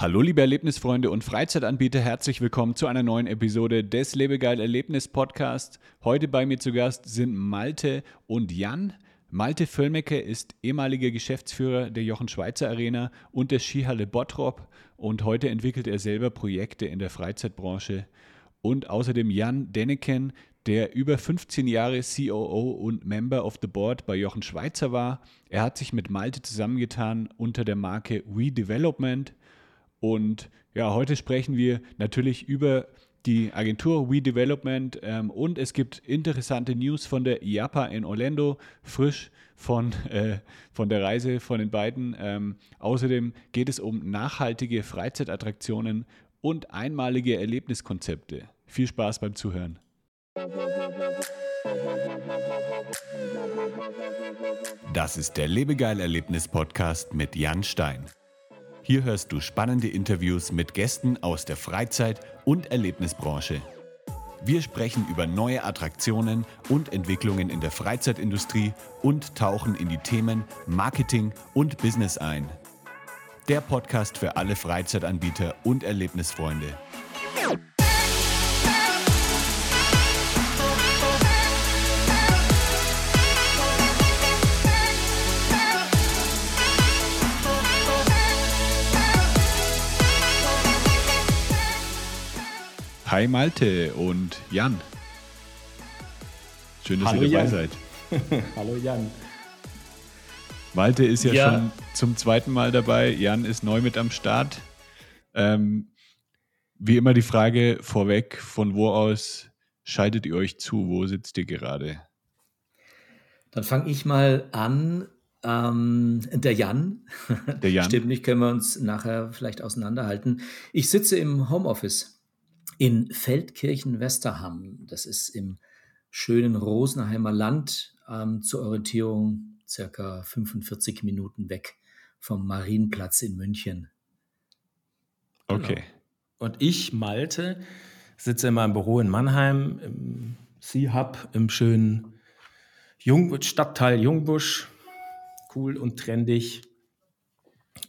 Hallo liebe Erlebnisfreunde und Freizeitanbieter, herzlich willkommen zu einer neuen Episode des Lebegeil Erlebnis Podcast. Heute bei mir zu Gast sind Malte und Jan. Malte Völlmecke ist ehemaliger Geschäftsführer der Jochen Schweizer Arena und der Skihalle Bottrop und heute entwickelt er selber Projekte in der Freizeitbranche. Und außerdem Jan Denneken, der über 15 Jahre COO und Member of the Board bei Jochen Schweizer war. Er hat sich mit Malte zusammengetan unter der Marke We Development und ja, heute sprechen wir natürlich über die Agentur We Development ähm, und es gibt interessante News von der IAPA in Orlando, frisch von, äh, von der Reise von den beiden. Ähm, außerdem geht es um nachhaltige Freizeitattraktionen und einmalige Erlebniskonzepte. Viel Spaß beim Zuhören. Das ist der Lebegeil-Erlebnis-Podcast mit Jan Stein. Hier hörst du spannende Interviews mit Gästen aus der Freizeit- und Erlebnisbranche. Wir sprechen über neue Attraktionen und Entwicklungen in der Freizeitindustrie und tauchen in die Themen Marketing und Business ein. Der Podcast für alle Freizeitanbieter und Erlebnisfreunde. Hi Malte und Jan. Schön, dass Hallo ihr dabei Jan. seid. Hallo Jan. Malte ist ja, ja, schon zum zweiten Mal dabei. Jan ist neu mit am Start. Ähm, wie immer die Frage vorweg, von wo aus schaltet ihr euch zu? Wo sitzt ihr gerade? Dann fange ich mal an. Ähm, der Jan. Der Jan. Stimmt nicht, können wir uns nachher vielleicht auseinanderhalten. Ich sitze im Homeoffice in Feldkirchen-Westerham. Das ist im schönen Rosenheimer Land ähm, zur Orientierung circa 45 Minuten weg vom Marienplatz in München. Okay. Genau. Und ich, Malte, sitze in meinem Büro in Mannheim im Sea-Hub im schönen Jung Stadtteil Jungbusch. Cool und trendig.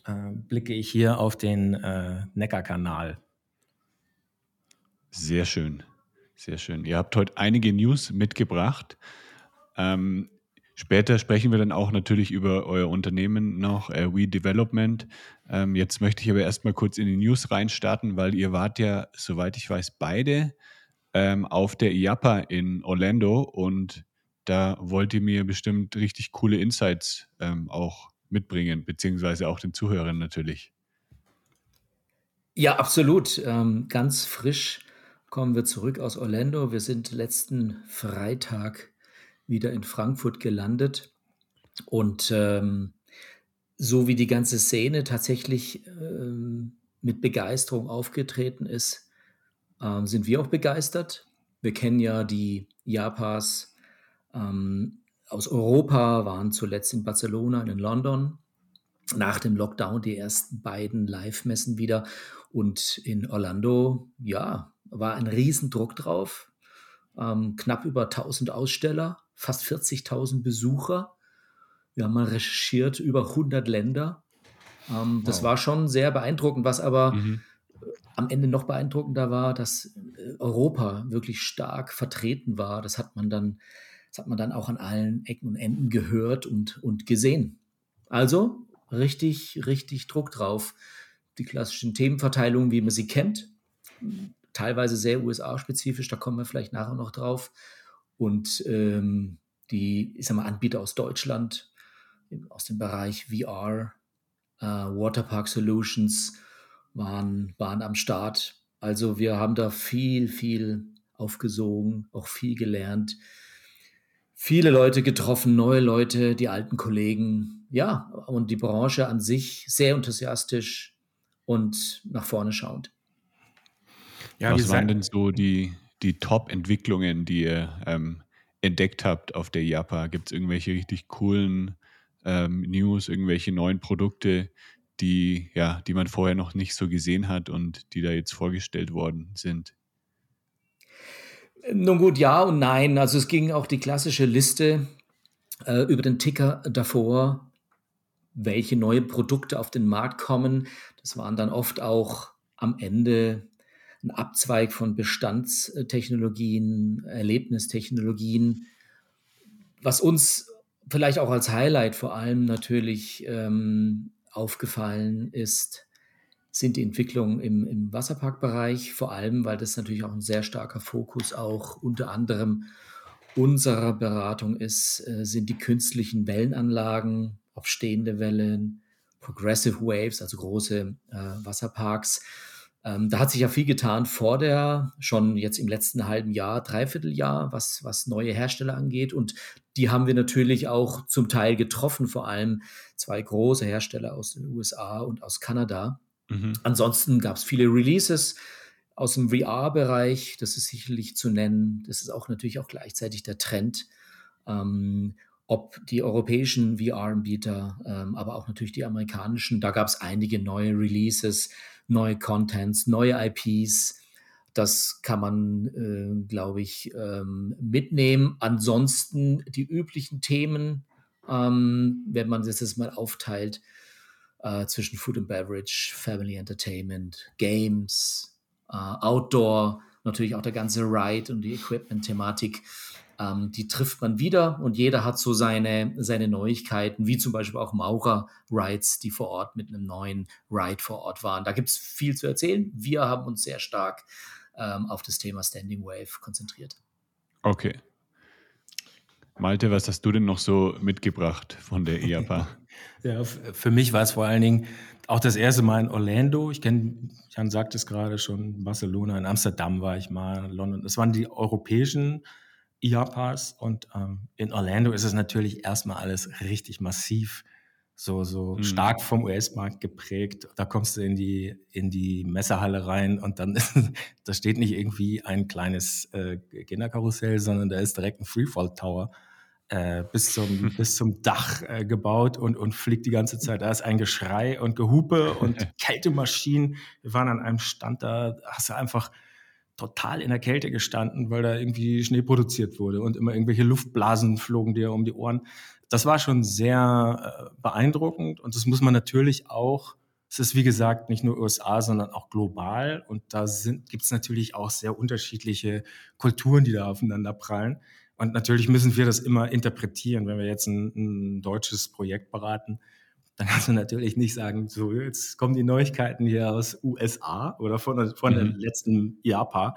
Äh, blicke ich hier auf den äh, Neckarkanal. Sehr schön, sehr schön. Ihr habt heute einige News mitgebracht. Ähm, später sprechen wir dann auch natürlich über euer Unternehmen noch, äh, We Development. Ähm, jetzt möchte ich aber erstmal kurz in die News reinstarten, weil ihr wart ja, soweit ich weiß, beide ähm, auf der IAPA in Orlando und da wollt ihr mir bestimmt richtig coole Insights ähm, auch mitbringen, beziehungsweise auch den Zuhörern natürlich. Ja, absolut. Ähm, ganz frisch kommen wir zurück aus Orlando. Wir sind letzten Freitag wieder in Frankfurt gelandet. Und ähm, so wie die ganze Szene tatsächlich ähm, mit Begeisterung aufgetreten ist, ähm, sind wir auch begeistert. Wir kennen ja die Japas ähm, aus Europa, waren zuletzt in Barcelona und in London. Nach dem Lockdown die ersten beiden Live-Messen wieder. Und in Orlando, ja, war ein Riesendruck drauf. Ähm, knapp über 1000 Aussteller, fast 40.000 Besucher. Wir haben mal recherchiert, über 100 Länder. Ähm, das war schon sehr beeindruckend, was aber mhm. am Ende noch beeindruckender war, dass äh, Europa wirklich stark vertreten war. Das hat man dann, das hat man dann auch an allen Ecken und Enden gehört und, und gesehen. Also richtig, richtig Druck drauf. Die klassischen Themenverteilungen, wie man sie kennt, teilweise sehr USA-spezifisch, da kommen wir vielleicht nachher noch drauf. Und ähm, die, ich sag mal, Anbieter aus Deutschland, aus dem Bereich VR, äh, Waterpark Solutions waren, waren am Start. Also wir haben da viel, viel aufgesogen, auch viel gelernt, viele Leute getroffen, neue Leute, die alten Kollegen. Ja, und die Branche an sich sehr enthusiastisch und nach vorne schauend. Ja, Was waren denn so die, die Top-Entwicklungen, die ihr ähm, entdeckt habt auf der IAPA? Gibt es irgendwelche richtig coolen ähm, News, irgendwelche neuen Produkte, die, ja, die man vorher noch nicht so gesehen hat und die da jetzt vorgestellt worden sind? Nun gut, ja und nein. Also es ging auch die klassische Liste äh, über den Ticker davor, welche neue Produkte auf den Markt kommen. Das waren dann oft auch am Ende ein Abzweig von Bestandstechnologien, Erlebnistechnologien, was uns vielleicht auch als Highlight vor allem natürlich ähm, aufgefallen ist, sind die Entwicklungen im, im Wasserparkbereich, vor allem, weil das natürlich auch ein sehr starker Fokus auch unter anderem unserer Beratung ist, äh, sind die künstlichen Wellenanlagen, ob stehende Wellen, Progressive Waves, also große äh, Wasserparks. Ähm, da hat sich ja viel getan vor der, schon jetzt im letzten halben Jahr, Dreivierteljahr, was, was neue Hersteller angeht. Und die haben wir natürlich auch zum Teil getroffen, vor allem zwei große Hersteller aus den USA und aus Kanada. Mhm. Ansonsten gab es viele Releases aus dem VR-Bereich, das ist sicherlich zu nennen. Das ist auch natürlich auch gleichzeitig der Trend. Ähm, ob die europäischen VR-Anbieter, ähm, aber auch natürlich die amerikanischen, da gab es einige neue Releases, neue Contents, neue IPs. Das kann man, äh, glaube ich, ähm, mitnehmen. Ansonsten die üblichen Themen, ähm, wenn man das jetzt mal aufteilt, äh, zwischen Food and Beverage, Family Entertainment, Games, äh, Outdoor, natürlich auch der ganze Ride und die Equipment-Thematik. Ähm, die trifft man wieder und jeder hat so seine, seine Neuigkeiten, wie zum Beispiel auch Maurer-Rides, die vor Ort mit einem neuen Ride vor Ort waren. Da gibt es viel zu erzählen. Wir haben uns sehr stark ähm, auf das Thema Standing Wave konzentriert. Okay. Malte, was hast du denn noch so mitgebracht von der IAPA? ja, für mich war es vor allen Dingen auch das erste Mal in Orlando. Ich kenne, Jan sagt es gerade schon, Barcelona, in Amsterdam war ich mal, in London. Das waren die europäischen IAPAs und ähm, in Orlando ist es natürlich erstmal alles richtig massiv, so, so mhm. stark vom US-Markt geprägt. Da kommst du in die, in die Messehalle rein und dann da steht nicht irgendwie ein kleines äh, Kinderkarussell, sondern da ist direkt ein Freefall Tower äh, bis, zum, bis zum Dach äh, gebaut und, und fliegt die ganze Zeit. Da ist ein Geschrei und Gehupe und Kältemaschinen. Wir waren an einem Stand, da hast du einfach total in der Kälte gestanden, weil da irgendwie Schnee produziert wurde und immer irgendwelche Luftblasen flogen dir um die Ohren. Das war schon sehr äh, beeindruckend und das muss man natürlich auch es ist, wie gesagt, nicht nur USA, sondern auch global. Und da gibt es natürlich auch sehr unterschiedliche Kulturen, die da aufeinander prallen. Und natürlich müssen wir das immer interpretieren. Wenn wir jetzt ein, ein deutsches Projekt beraten, dann kannst du natürlich nicht sagen, so jetzt kommen die Neuigkeiten hier aus USA oder von, von mhm. der letzten Japan.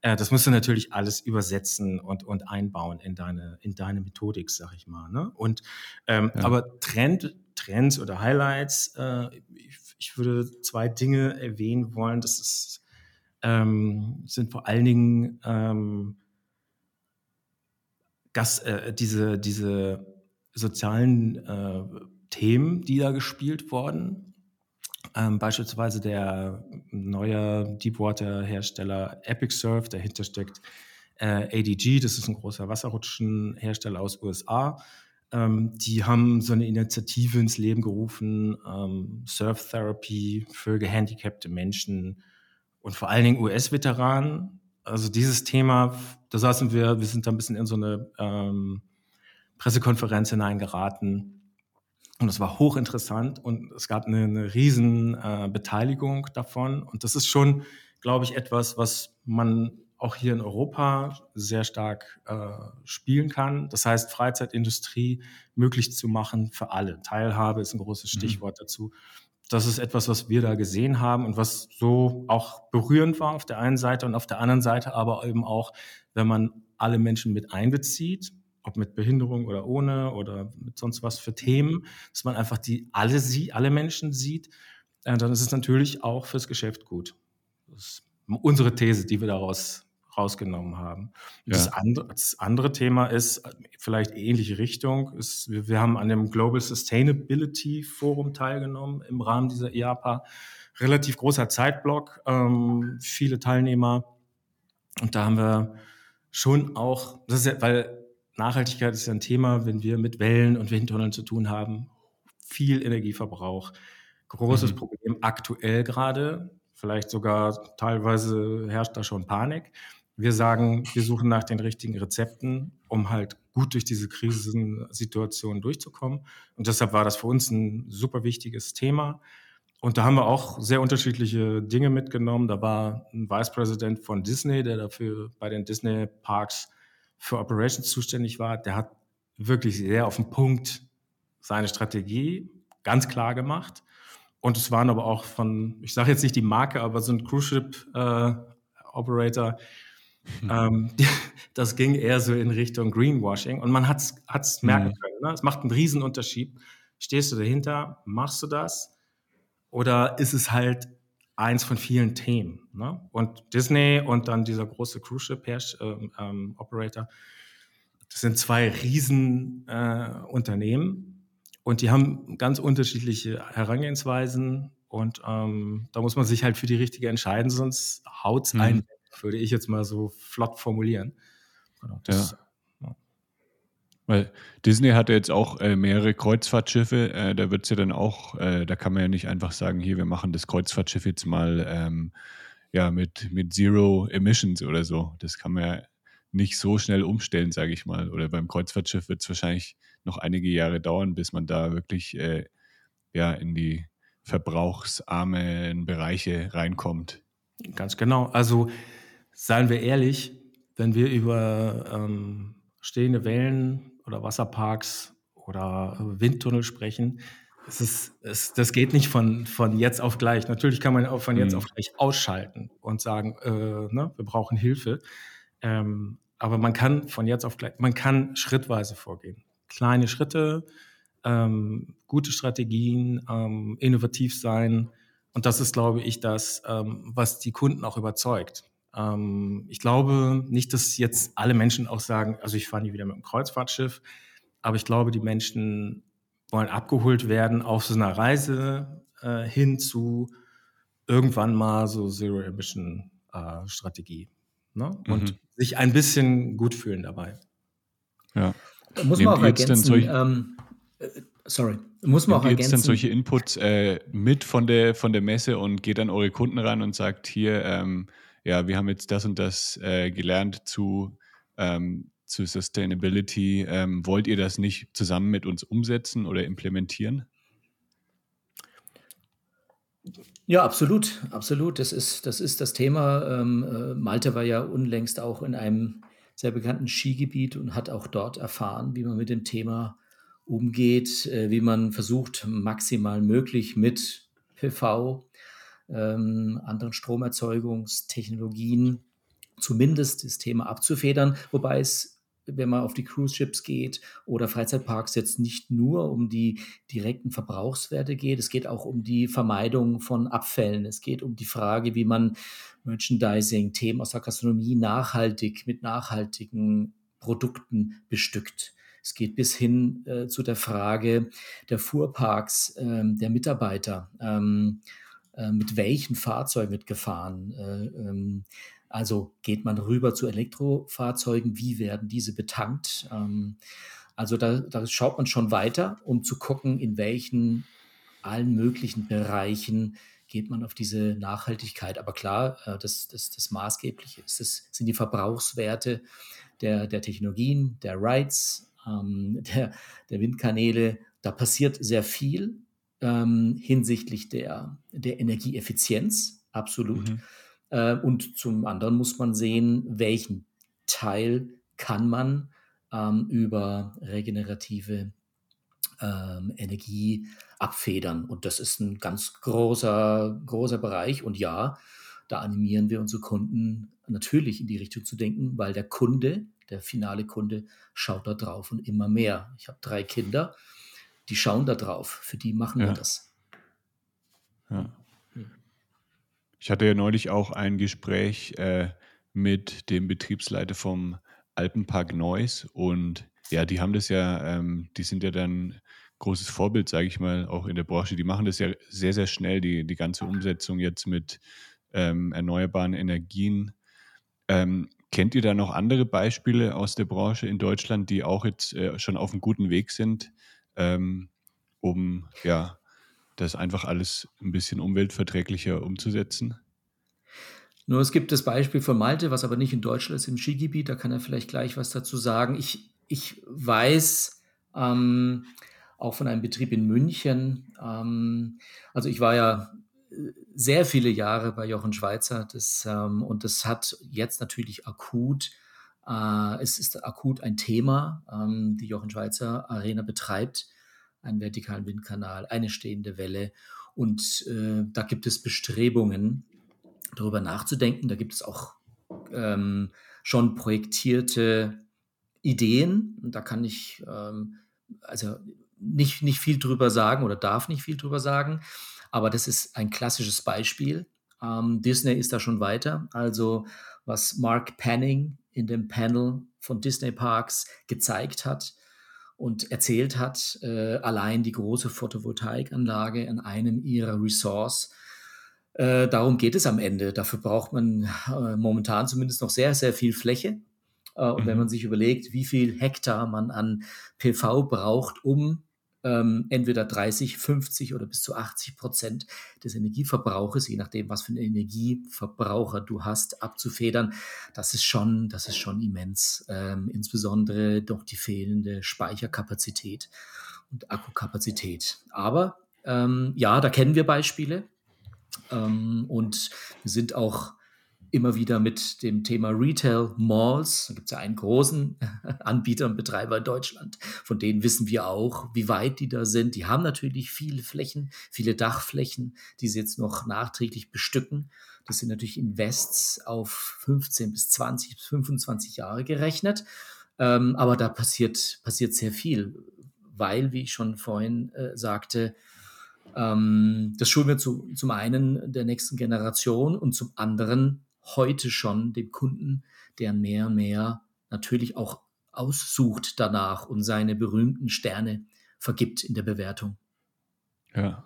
Äh, das musst du natürlich alles übersetzen und, und einbauen in deine, in deine Methodik, sag ich mal. Ne? Und ähm, ja. aber Trend, Trends oder Highlights, äh, ich, ich, würde zwei Dinge erwähnen wollen. Das ist, ähm, sind vor allen Dingen ähm, Gas, äh, diese, diese sozialen äh, Themen, die da gespielt wurden. Ähm, beispielsweise der neue Deepwater-Hersteller Epic Surf, dahinter steckt äh, ADG, das ist ein großer Wasserrutschenhersteller aus USA. Ähm, die haben so eine Initiative ins Leben gerufen, ähm, Surf Therapy für gehandicapte Menschen und vor allen Dingen US-Veteranen also dieses Thema, da saßen wir, wir sind da ein bisschen in so eine ähm, Pressekonferenz hineingeraten. Und es war hochinteressant und es gab eine, eine riesen äh, Beteiligung davon. Und das ist schon, glaube ich, etwas, was man auch hier in Europa sehr stark äh, spielen kann. Das heißt, Freizeitindustrie möglich zu machen für alle. Teilhabe ist ein großes mhm. Stichwort mhm. dazu das ist etwas, was wir da gesehen haben und was so auch berührend war auf der einen Seite und auf der anderen Seite aber eben auch, wenn man alle Menschen mit einbezieht, ob mit Behinderung oder ohne oder mit sonst was für Themen, dass man einfach die alle sie, alle Menschen sieht, äh, dann ist es natürlich auch fürs Geschäft gut. Das ist unsere These, die wir daraus rausgenommen haben. Ja. Das, andere, das, andere, Thema ist vielleicht ähnliche Richtung. Ist, wir, wir, haben an dem Global Sustainability Forum teilgenommen im Rahmen dieser IAPA. Relativ großer Zeitblock, ähm, viele Teilnehmer. Und da haben wir schon auch, das ist ja, weil Nachhaltigkeit ist ja ein Thema, wenn wir mit Wellen und Windtunneln zu tun haben, viel Energieverbrauch, großes mhm. Problem aktuell gerade. Vielleicht sogar teilweise herrscht da schon Panik. Wir sagen, wir suchen nach den richtigen Rezepten, um halt gut durch diese Krisensituation durchzukommen. Und deshalb war das für uns ein super wichtiges Thema. und da haben wir auch sehr unterschiedliche Dinge mitgenommen. Da war ein Vice President von Disney, der dafür bei den Disney Parks für Operations zuständig war. Der hat wirklich sehr auf den Punkt seine Strategie ganz klar gemacht. Und es waren aber auch von, ich sage jetzt nicht die Marke, aber so ein Cruise Ship äh, Operator, hm. ähm, das ging eher so in Richtung Greenwashing und man hat es merken hm. können. Ne? Es macht einen Riesenunterschied. Stehst du dahinter, machst du das oder ist es halt eins von vielen Themen? Ne? Und Disney und dann dieser große Cruise Ship ähm, ähm, Operator, das sind zwei Riesenunternehmen. Äh, und die haben ganz unterschiedliche Herangehensweisen und ähm, da muss man sich halt für die richtige entscheiden, sonst haut es mhm. ein, würde ich jetzt mal so flott formulieren. Genau, das, ja. Weil Disney hat ja jetzt auch äh, mehrere Kreuzfahrtschiffe, äh, da wird es ja dann auch, äh, da kann man ja nicht einfach sagen, hier, wir machen das Kreuzfahrtschiff jetzt mal ähm, ja, mit, mit Zero Emissions oder so. Das kann man ja nicht so schnell umstellen, sage ich mal. Oder beim Kreuzfahrtschiff wird es wahrscheinlich noch einige Jahre dauern, bis man da wirklich äh, ja, in die verbrauchsarmen Bereiche reinkommt. Ganz genau. Also seien wir ehrlich, wenn wir über ähm, stehende Wellen oder Wasserparks oder Windtunnel sprechen, es ist, es, das geht nicht von, von jetzt auf gleich. Natürlich kann man auch von jetzt mhm. auf gleich ausschalten und sagen, äh, ne, wir brauchen Hilfe. Ähm, aber man kann von jetzt auf gleich, man kann schrittweise vorgehen kleine Schritte, ähm, gute Strategien, ähm, innovativ sein. Und das ist, glaube ich, das, ähm, was die Kunden auch überzeugt. Ähm, ich glaube nicht, dass jetzt alle Menschen auch sagen, also ich fahre nie wieder mit dem Kreuzfahrtschiff, aber ich glaube, die Menschen wollen abgeholt werden auf so einer Reise äh, hin zu irgendwann mal so Zero-Emission-Strategie. Äh, ne? Und mhm. sich ein bisschen gut fühlen dabei. Ja. Da muss man auch ergänzen. Ähm, äh, sorry, muss man auch ergänzen. dann solche Inputs äh, mit von der, von der Messe und geht dann eure Kunden ran und sagt, hier, ähm, ja, wir haben jetzt das und das äh, gelernt zu, ähm, zu Sustainability. Ähm, wollt ihr das nicht zusammen mit uns umsetzen oder implementieren? Ja, absolut, absolut. Das ist das, ist das Thema. Ähm, äh, Malte war ja unlängst auch in einem sehr bekannten Skigebiet und hat auch dort erfahren, wie man mit dem Thema umgeht, äh, wie man versucht, maximal möglich mit PV, ähm, anderen Stromerzeugungstechnologien zumindest das Thema abzufedern, wobei es wenn man auf die Cruise Ships geht oder Freizeitparks jetzt nicht nur um die direkten Verbrauchswerte geht, es geht auch um die Vermeidung von Abfällen. Es geht um die Frage, wie man Merchandising, Themen aus der Gastronomie nachhaltig mit nachhaltigen Produkten bestückt. Es geht bis hin äh, zu der Frage der Fuhrparks, ähm, der Mitarbeiter. Ähm, äh, mit welchen Fahrzeugen wird gefahren? Äh, ähm, also geht man rüber zu Elektrofahrzeugen, wie werden diese betankt? Ähm, also da, da, schaut man schon weiter, um zu gucken, in welchen allen möglichen Bereichen geht man auf diese Nachhaltigkeit. Aber klar, äh, das, das, das Maßgebliche ist, das sind die Verbrauchswerte der, der Technologien, der Rights, ähm, der, der Windkanäle. Da passiert sehr viel ähm, hinsichtlich der, der Energieeffizienz, absolut. Mhm. Äh, und zum anderen muss man sehen, welchen Teil kann man ähm, über regenerative ähm, Energie abfedern. Und das ist ein ganz großer, großer Bereich. Und ja, da animieren wir unsere Kunden natürlich in die Richtung zu denken, weil der Kunde, der finale Kunde, schaut da drauf und immer mehr. Ich habe drei Kinder, die schauen da drauf. Für die machen ja. wir das. Ja. Ich hatte ja neulich auch ein Gespräch äh, mit dem Betriebsleiter vom Alpenpark Neuss und ja, die haben das ja, ähm, die sind ja dann großes Vorbild, sage ich mal, auch in der Branche. Die machen das ja sehr, sehr schnell, die, die ganze Umsetzung jetzt mit ähm, erneuerbaren Energien. Ähm, kennt ihr da noch andere Beispiele aus der Branche in Deutschland, die auch jetzt äh, schon auf einem guten Weg sind, ähm, um ja das einfach alles ein bisschen umweltverträglicher umzusetzen? Nur es gibt das Beispiel von Malte, was aber nicht in Deutschland ist, im Skigebiet. Da kann er vielleicht gleich was dazu sagen. Ich, ich weiß ähm, auch von einem Betrieb in München. Ähm, also ich war ja äh, sehr viele Jahre bei Jochen Schweizer das, ähm, und das hat jetzt natürlich akut, äh, es ist akut ein Thema, ähm, die Jochen Schweizer Arena betreibt, einen vertikalen Windkanal, eine stehende Welle und äh, da gibt es Bestrebungen, darüber nachzudenken. Da gibt es auch ähm, schon projektierte Ideen. Da kann ich ähm, also nicht, nicht viel drüber sagen oder darf nicht viel drüber sagen. Aber das ist ein klassisches Beispiel. Ähm, Disney ist da schon weiter. Also was Mark Panning in dem Panel von Disney Parks gezeigt hat und erzählt hat, äh, allein die große Photovoltaikanlage an einem ihrer Resorts äh, darum geht es am Ende. Dafür braucht man äh, momentan zumindest noch sehr, sehr viel Fläche. Äh, und mhm. wenn man sich überlegt, wie viel Hektar man an PV braucht, um ähm, entweder 30, 50 oder bis zu 80 Prozent des Energieverbrauches, je nachdem, was für einen Energieverbraucher du hast, abzufedern, das ist schon, das ist schon immens. Ähm, insbesondere doch die fehlende Speicherkapazität und Akkukapazität. Aber ähm, ja, da kennen wir Beispiele. Ähm, und wir sind auch immer wieder mit dem Thema Retail Malls. Da gibt es ja einen großen Anbieter und Betreiber in Deutschland. Von denen wissen wir auch, wie weit die da sind. Die haben natürlich viele Flächen, viele Dachflächen, die sie jetzt noch nachträglich bestücken. Das sind natürlich Invests auf 15 bis 20 bis 25 Jahre gerechnet. Ähm, aber da passiert, passiert sehr viel, weil, wie ich schon vorhin äh, sagte, ähm, das schulen wir zu, zum einen der nächsten Generation und zum anderen heute schon dem Kunden, der mehr und mehr natürlich auch aussucht danach und seine berühmten Sterne vergibt in der Bewertung. Ja.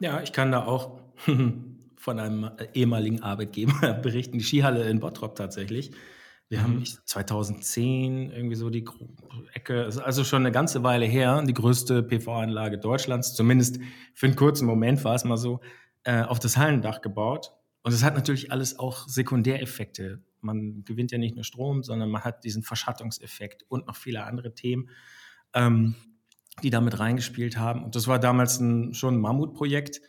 Ja, ich kann da auch von einem ehemaligen Arbeitgeber berichten, die Skihalle in Bottrop tatsächlich. Wir mhm. haben 2010 irgendwie so die Ecke, also schon eine ganze Weile her, die größte PV-Anlage Deutschlands, zumindest für einen kurzen Moment war es mal so, äh, auf das Hallendach gebaut. Und es hat natürlich alles auch Sekundäreffekte. Man gewinnt ja nicht nur Strom, sondern man hat diesen Verschattungseffekt und noch viele andere Themen, ähm, die damit reingespielt haben. Und das war damals ein, schon ein Mammutprojekt.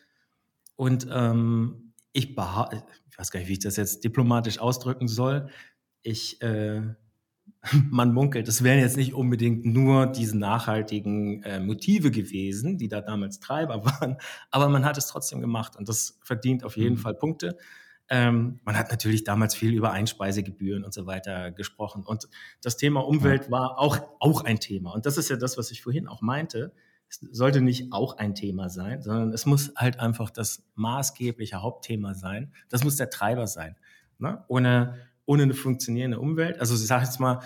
Und ähm, ich, ich weiß gar nicht, wie ich das jetzt diplomatisch ausdrücken soll ich, äh, man munkelt, es wären jetzt nicht unbedingt nur diese nachhaltigen äh, Motive gewesen, die da damals Treiber waren, aber man hat es trotzdem gemacht und das verdient auf jeden mhm. Fall Punkte. Ähm, man hat natürlich damals viel über Einspeisegebühren und so weiter gesprochen und das Thema Umwelt ja. war auch, auch ein Thema und das ist ja das, was ich vorhin auch meinte. Es sollte nicht auch ein Thema sein, sondern es muss halt einfach das maßgebliche Hauptthema sein. Das muss der Treiber sein. Ne? Ohne ohne eine funktionierende Umwelt. Also ich sage jetzt mal,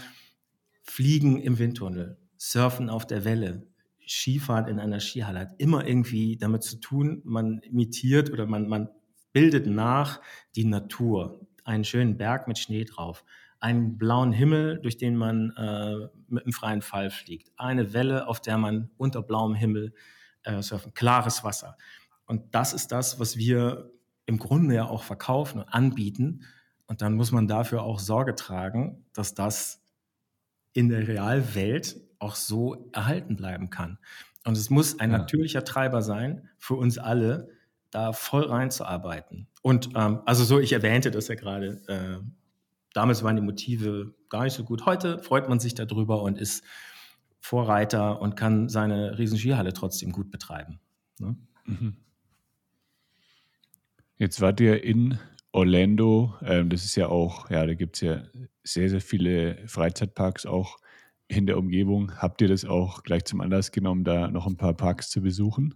Fliegen im Windtunnel, Surfen auf der Welle, Skifahren in einer Skihalle hat immer irgendwie damit zu tun, man imitiert oder man, man bildet nach die Natur. Einen schönen Berg mit Schnee drauf, einen blauen Himmel, durch den man äh, mit einem freien Fall fliegt, eine Welle, auf der man unter blauem Himmel äh, surfen, klares Wasser. Und das ist das, was wir im Grunde ja auch verkaufen und anbieten. Und dann muss man dafür auch Sorge tragen, dass das in der Realwelt auch so erhalten bleiben kann. Und es muss ein ja. natürlicher Treiber sein für uns alle, da voll reinzuarbeiten. Und ähm, also so, ich erwähnte das ja gerade, äh, damals waren die Motive gar nicht so gut. Heute freut man sich darüber und ist Vorreiter und kann seine Riesenskihalle trotzdem gut betreiben. Ne? Mhm. Jetzt wart ihr in Orlando, ähm, das ist ja auch, ja, da gibt es ja sehr, sehr viele Freizeitparks auch in der Umgebung. Habt ihr das auch gleich zum Anlass genommen, da noch ein paar Parks zu besuchen?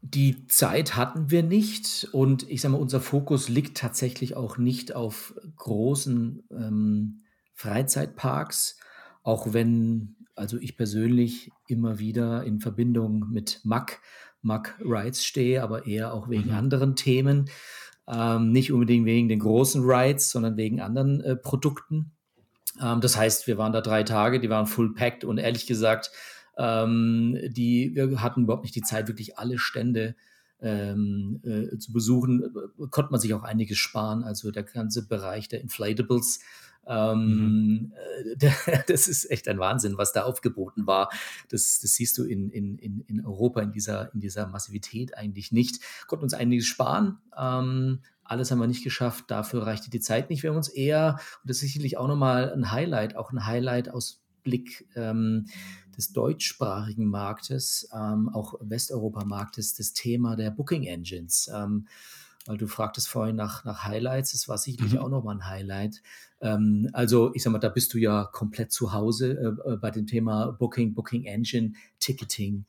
Die Zeit hatten wir nicht und ich sage mal, unser Fokus liegt tatsächlich auch nicht auf großen ähm, Freizeitparks, auch wenn also ich persönlich immer wieder in Verbindung mit Mack, Mack Rides stehe, aber eher auch wegen mhm. anderen Themen. Ähm, nicht unbedingt wegen den großen Rides, sondern wegen anderen äh, Produkten. Ähm, das heißt, wir waren da drei Tage, die waren full packed und ehrlich gesagt, ähm, die, wir hatten überhaupt nicht die Zeit, wirklich alle Stände ähm, äh, zu besuchen, äh, konnte man sich auch einiges sparen. Also der ganze Bereich der Inflatables, ähm, mhm. Äh, das ist echt ein Wahnsinn, was da aufgeboten war. Das, das siehst du in, in, in Europa in dieser, in dieser Massivität eigentlich nicht. Konnten uns einiges sparen. Ähm, alles haben wir nicht geschafft. Dafür reichte die Zeit nicht. Wir haben uns eher, und das ist sicherlich auch nochmal ein Highlight, auch ein Highlight aus Blick ähm, des deutschsprachigen Marktes, ähm, auch Westeuropa-Marktes, das Thema der Booking Engines. Ähm, weil du fragtest vorhin nach, nach Highlights, das war sicherlich mhm. auch nochmal ein Highlight. Ähm, also ich sag mal, da bist du ja komplett zu Hause äh, äh, bei dem Thema Booking, Booking Engine, Ticketing,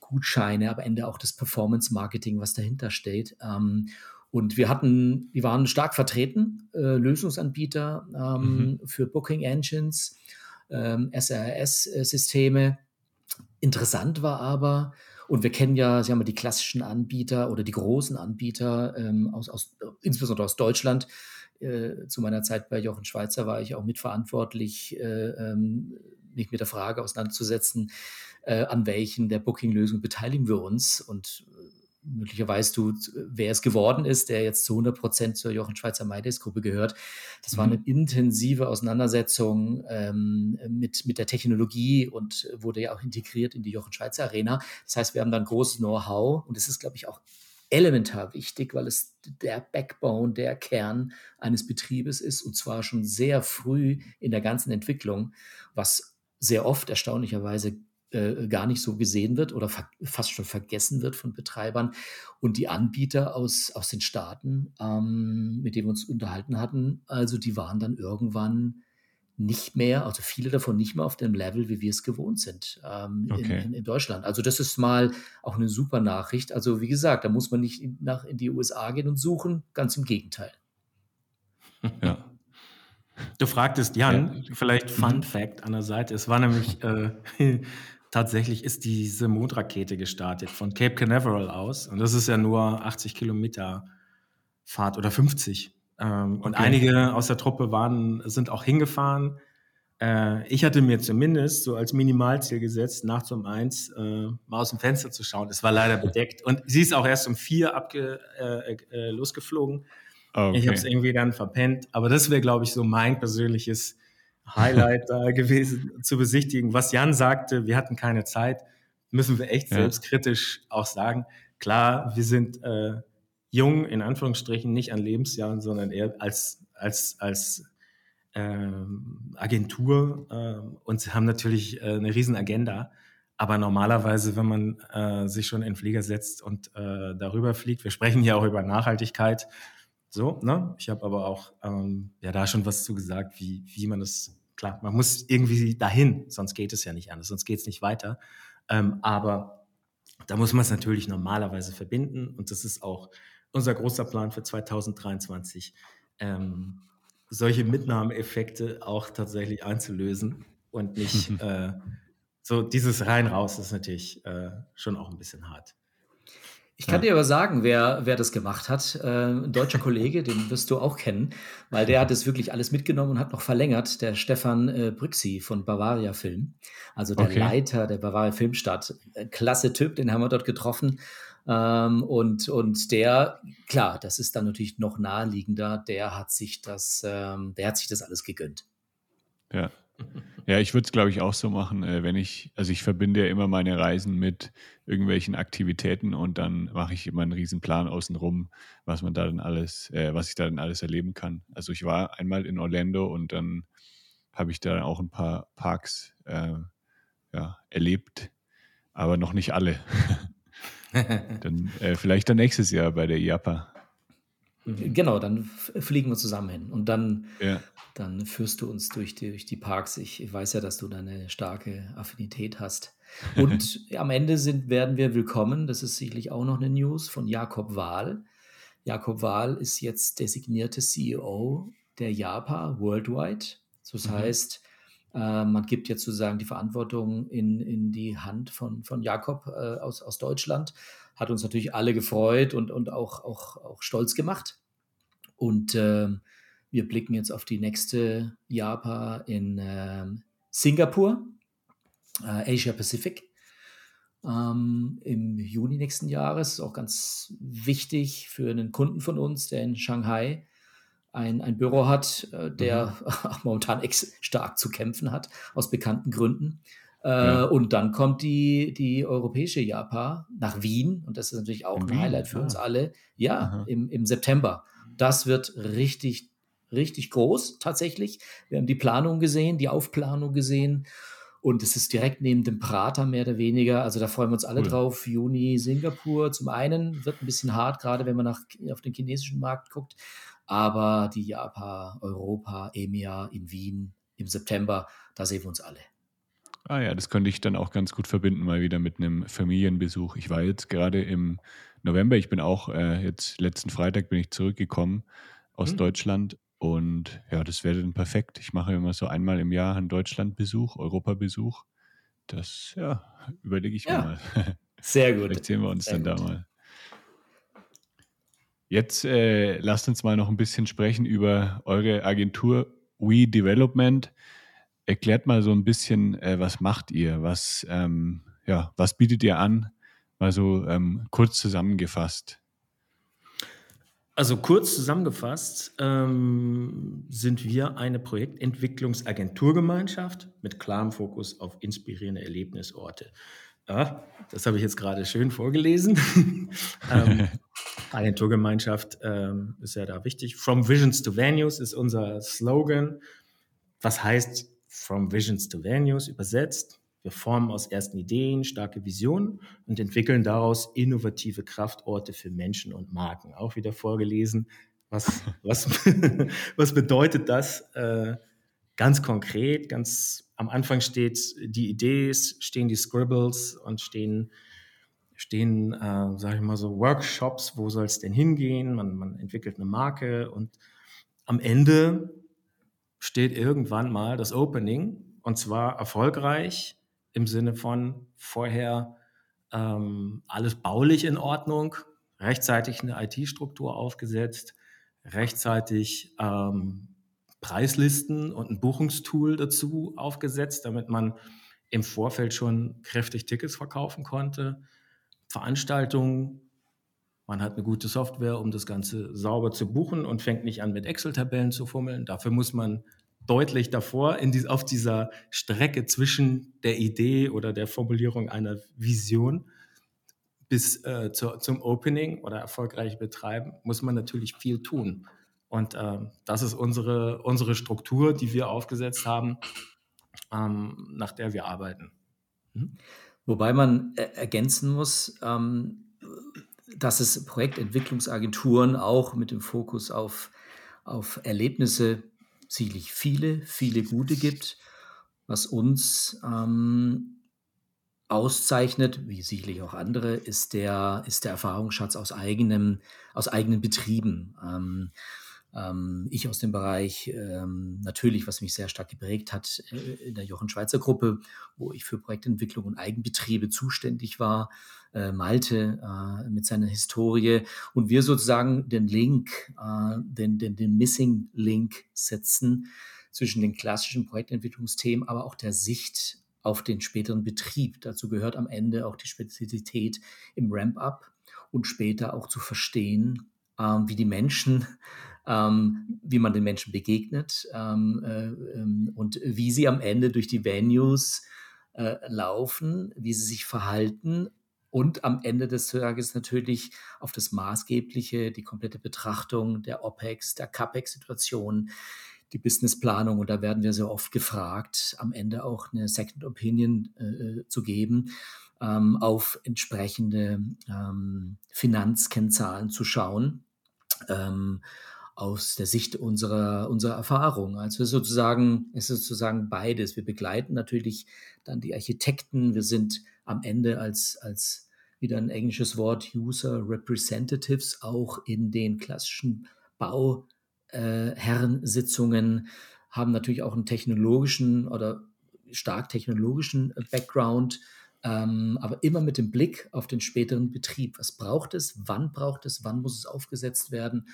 Gutscheine, aber Ende auch das Performance Marketing, was dahinter steht. Ähm, und wir hatten, wir waren stark vertreten, äh, Lösungsanbieter ähm, mhm. für Booking Engines, ähm, SRS-Systeme. Interessant war aber, und wir kennen ja, haben ja die klassischen Anbieter oder die großen Anbieter ähm, aus, aus, insbesondere aus Deutschland. Äh, zu meiner Zeit bei Jochen Schweizer war ich auch mitverantwortlich, äh, ähm, mich mit der Frage auseinanderzusetzen, äh, an welchen der Booking-Lösungen beteiligen wir uns. Und möglicherweise du, wer es geworden ist, der jetzt zu 100 Prozent zur Jochen Schweizer Maides-Gruppe gehört. Das war eine mhm. intensive Auseinandersetzung ähm, mit, mit der Technologie und wurde ja auch integriert in die Jochen Schweizer Arena. Das heißt, wir haben dann großes Know-how und es ist, glaube ich, auch elementar wichtig, weil es der Backbone, der Kern eines Betriebes ist und zwar schon sehr früh in der ganzen Entwicklung, was sehr oft erstaunlicherweise äh, gar nicht so gesehen wird oder fast schon vergessen wird von Betreibern. Und die Anbieter aus, aus den Staaten, ähm, mit denen wir uns unterhalten hatten, also die waren dann irgendwann nicht mehr, also viele davon nicht mehr auf dem Level, wie wir es gewohnt sind ähm, okay. in, in, in, Deutschland. Also das ist mal auch eine super Nachricht. Also wie gesagt, da muss man nicht in, nach in die USA gehen und suchen, ganz im Gegenteil. Ja. Du fragtest Jan, ja. vielleicht Fun mhm. Fact an der Seite. Es war nämlich äh, tatsächlich ist diese Mondrakete gestartet von Cape Canaveral aus. Und das ist ja nur 80 Kilometer Fahrt oder 50. Ähm, okay. Und einige aus der Truppe waren, sind auch hingefahren. Äh, ich hatte mir zumindest so als Minimalziel gesetzt, nachts um eins äh, mal aus dem Fenster zu schauen. Es war leider bedeckt. Und sie ist auch erst um vier abge, äh, äh losgeflogen. Okay. Ich habe es irgendwie dann verpennt. Aber das wäre, glaube ich, so mein persönliches Highlight da gewesen zu besichtigen. Was Jan sagte, wir hatten keine Zeit, müssen wir echt ja. selbstkritisch auch sagen. Klar, wir sind äh, jung, in Anführungsstrichen, nicht an Lebensjahren, sondern eher als, als, als ähm, Agentur äh, und haben natürlich äh, eine riesen Agenda. Aber normalerweise, wenn man äh, sich schon in den Flieger setzt und äh, darüber fliegt, wir sprechen hier auch über Nachhaltigkeit, so, ne? Ich habe aber auch ähm, ja da schon was zu gesagt, wie, wie man das, klar, man muss irgendwie dahin, sonst geht es ja nicht anders, sonst geht es nicht weiter. Ähm, aber da muss man es natürlich normalerweise verbinden und das ist auch unser großer Plan für 2023, ähm, solche Mitnahmeeffekte auch tatsächlich einzulösen und nicht äh, so dieses rein raus ist natürlich äh, schon auch ein bisschen hart. Ich kann ja. dir aber sagen, wer, wer das gemacht hat. Äh, ein deutscher Kollege, den wirst du auch kennen, weil der hat es wirklich alles mitgenommen und hat noch verlängert. Der Stefan äh, Brüxi von Bavaria Film, also der okay. Leiter der Bavaria Filmstadt. Äh, klasse Typ, den haben wir dort getroffen. Ähm, und, und der, klar, das ist dann natürlich noch naheliegender, der hat sich das, ähm, der hat sich das alles gegönnt. Ja. Ja, ich würde es, glaube ich, auch so machen, äh, wenn ich, also ich verbinde ja immer meine Reisen mit irgendwelchen Aktivitäten und dann mache ich immer einen riesen Plan außenrum, was man da dann alles, äh, was ich da dann alles erleben kann. Also ich war einmal in Orlando und dann habe ich da auch ein paar Parks äh, ja, erlebt, aber noch nicht alle. dann äh, vielleicht dann nächstes Jahr bei der IAPA. Mhm. Genau, dann fliegen wir zusammen hin und dann, ja. dann führst du uns durch die, durch die Parks. Ich, ich, weiß ja, dass du da eine starke Affinität hast. Und am Ende sind, werden wir willkommen, das ist sicherlich auch noch eine News von Jakob Wahl. Jakob Wahl ist jetzt designierte CEO der JAPA Worldwide. Das mhm. heißt, äh, man gibt jetzt sozusagen die Verantwortung in, in die Hand von, von Jakob äh, aus, aus Deutschland hat uns natürlich alle gefreut und, und auch, auch, auch stolz gemacht. Und äh, wir blicken jetzt auf die nächste JAPA in äh, Singapur, äh, Asia Pacific. ähm, im Juni nächsten Jahres. Ist auch ganz wichtig für einen Kunden von uns, der in Shanghai ein, ein Büro hat, äh, der mhm. momentan stark zu kämpfen hat, aus bekannten Gründen. Äh, ja. Und dann kommt die, die europäische Japa nach Wien und das ist natürlich auch in ein Wien? Highlight für ah. uns alle. Ja, im, im September. Das wird richtig, richtig groß tatsächlich. Wir haben die Planung gesehen, die Aufplanung gesehen und es ist direkt neben dem Prater mehr oder weniger. Also da freuen wir uns alle cool. drauf. Juni Singapur zum einen wird ein bisschen hart, gerade wenn man nach, auf den chinesischen Markt guckt. Aber die Japan, Europa, EMEA in Wien im September, da sehen wir uns alle. Ah ja, das könnte ich dann auch ganz gut verbinden, mal wieder mit einem Familienbesuch. Ich war jetzt gerade im November, ich bin auch äh, jetzt letzten Freitag bin ich zurückgekommen aus mhm. Deutschland und ja, das wäre dann perfekt. Ich mache immer so einmal im Jahr einen Deutschlandbesuch, Europabesuch. Das, ja, überlege ich ja. mir mal. Sehr gut. Vielleicht sehen wir uns Sehr dann gut. da mal. Jetzt äh, lasst uns mal noch ein bisschen sprechen über eure Agentur We Development. Erklärt mal so ein bisschen, äh, was macht ihr? Was, ähm, ja, was bietet ihr an? Mal so ähm, kurz zusammengefasst. Also kurz zusammengefasst ähm, sind wir eine Projektentwicklungsagenturgemeinschaft mit klarem Fokus auf inspirierende Erlebnisorte. Ja, das habe ich jetzt gerade schön vorgelesen. ähm, Agenturgemeinschaft ähm, ist ja da wichtig. From Visions to Venues ist unser Slogan. Was heißt From Visions to Venues übersetzt? Wir formen aus ersten Ideen starke Visionen und entwickeln daraus innovative Kraftorte für Menschen und Marken. Auch wieder vorgelesen. Was, was, was bedeutet das äh, ganz konkret? Ganz am Anfang steht die Idee, stehen die Scribbles und stehen, stehen äh, sage ich mal so, Workshops, wo soll es denn hingehen? Man, man entwickelt eine Marke und am Ende steht irgendwann mal das Opening und zwar erfolgreich im Sinne von vorher ähm, alles baulich in Ordnung, rechtzeitig eine IT-Struktur aufgesetzt, rechtzeitig ähm, Preislisten und ein Buchungstool dazu aufgesetzt, damit man im Vorfeld schon kräftig Tickets verkaufen konnte. Veranstaltungen, man hat eine gute Software, um das Ganze sauber zu buchen und fängt nicht an mit Excel-Tabellen zu fummeln. Dafür muss man deutlich davor die, auf dieser Strecke zwischen der Idee oder der Formulierung einer Vision bis äh, zu, zum Opening oder erfolgreich betreiben, muss man natürlich viel tun. Und äh, das ist unsere, unsere Struktur, die wir aufgesetzt haben, ähm, nach der wir arbeiten. Mhm. Wobei man äh, ergänzen muss, ähm, dass es Projektentwicklungsagenturen auch mit dem Fokus auf, auf Erlebnisse sicherlich viele, viele gute gibt, was uns ähm, auszeichnet, wie sicherlich auch andere, ist der, ist der Erfahrungsschatz aus, eigenem, aus eigenen Betrieben. Ähm, ähm, ich aus dem Bereich, ähm, natürlich, was mich sehr stark geprägt hat, äh, in der Jochen Schweizer Gruppe, wo ich für Projektentwicklung und Eigenbetriebe zuständig war, äh, Malte äh, mit seiner Historie und wir sozusagen den Link, äh, den, den, den Missing Link setzen zwischen den klassischen Projektentwicklungsthemen, aber auch der Sicht auf den späteren Betrieb. Dazu gehört am Ende auch die Spezialität im Ramp-up und später auch zu verstehen, ähm, wie die Menschen ähm, wie man den Menschen begegnet ähm, äh, ähm, und wie sie am Ende durch die Venues äh, laufen, wie sie sich verhalten und am Ende des Tages natürlich auf das Maßgebliche, die komplette Betrachtung der OPEX, der CAPEX-Situation, die Businessplanung. Und da werden wir sehr oft gefragt, am Ende auch eine Second Opinion äh, äh zu geben, ähm, auf entsprechende ähm, Finanzkennzahlen zu schauen. Ähm, aus der Sicht unserer, unserer Erfahrung. Also sozusagen, es ist sozusagen beides. Wir begleiten natürlich dann die Architekten. Wir sind am Ende als, als wieder ein englisches Wort, User Representatives, auch in den klassischen Bauherrensitzungen, haben natürlich auch einen technologischen oder stark technologischen Background, ähm, aber immer mit dem Blick auf den späteren Betrieb. Was braucht es? Wann braucht es? Wann muss es aufgesetzt werden?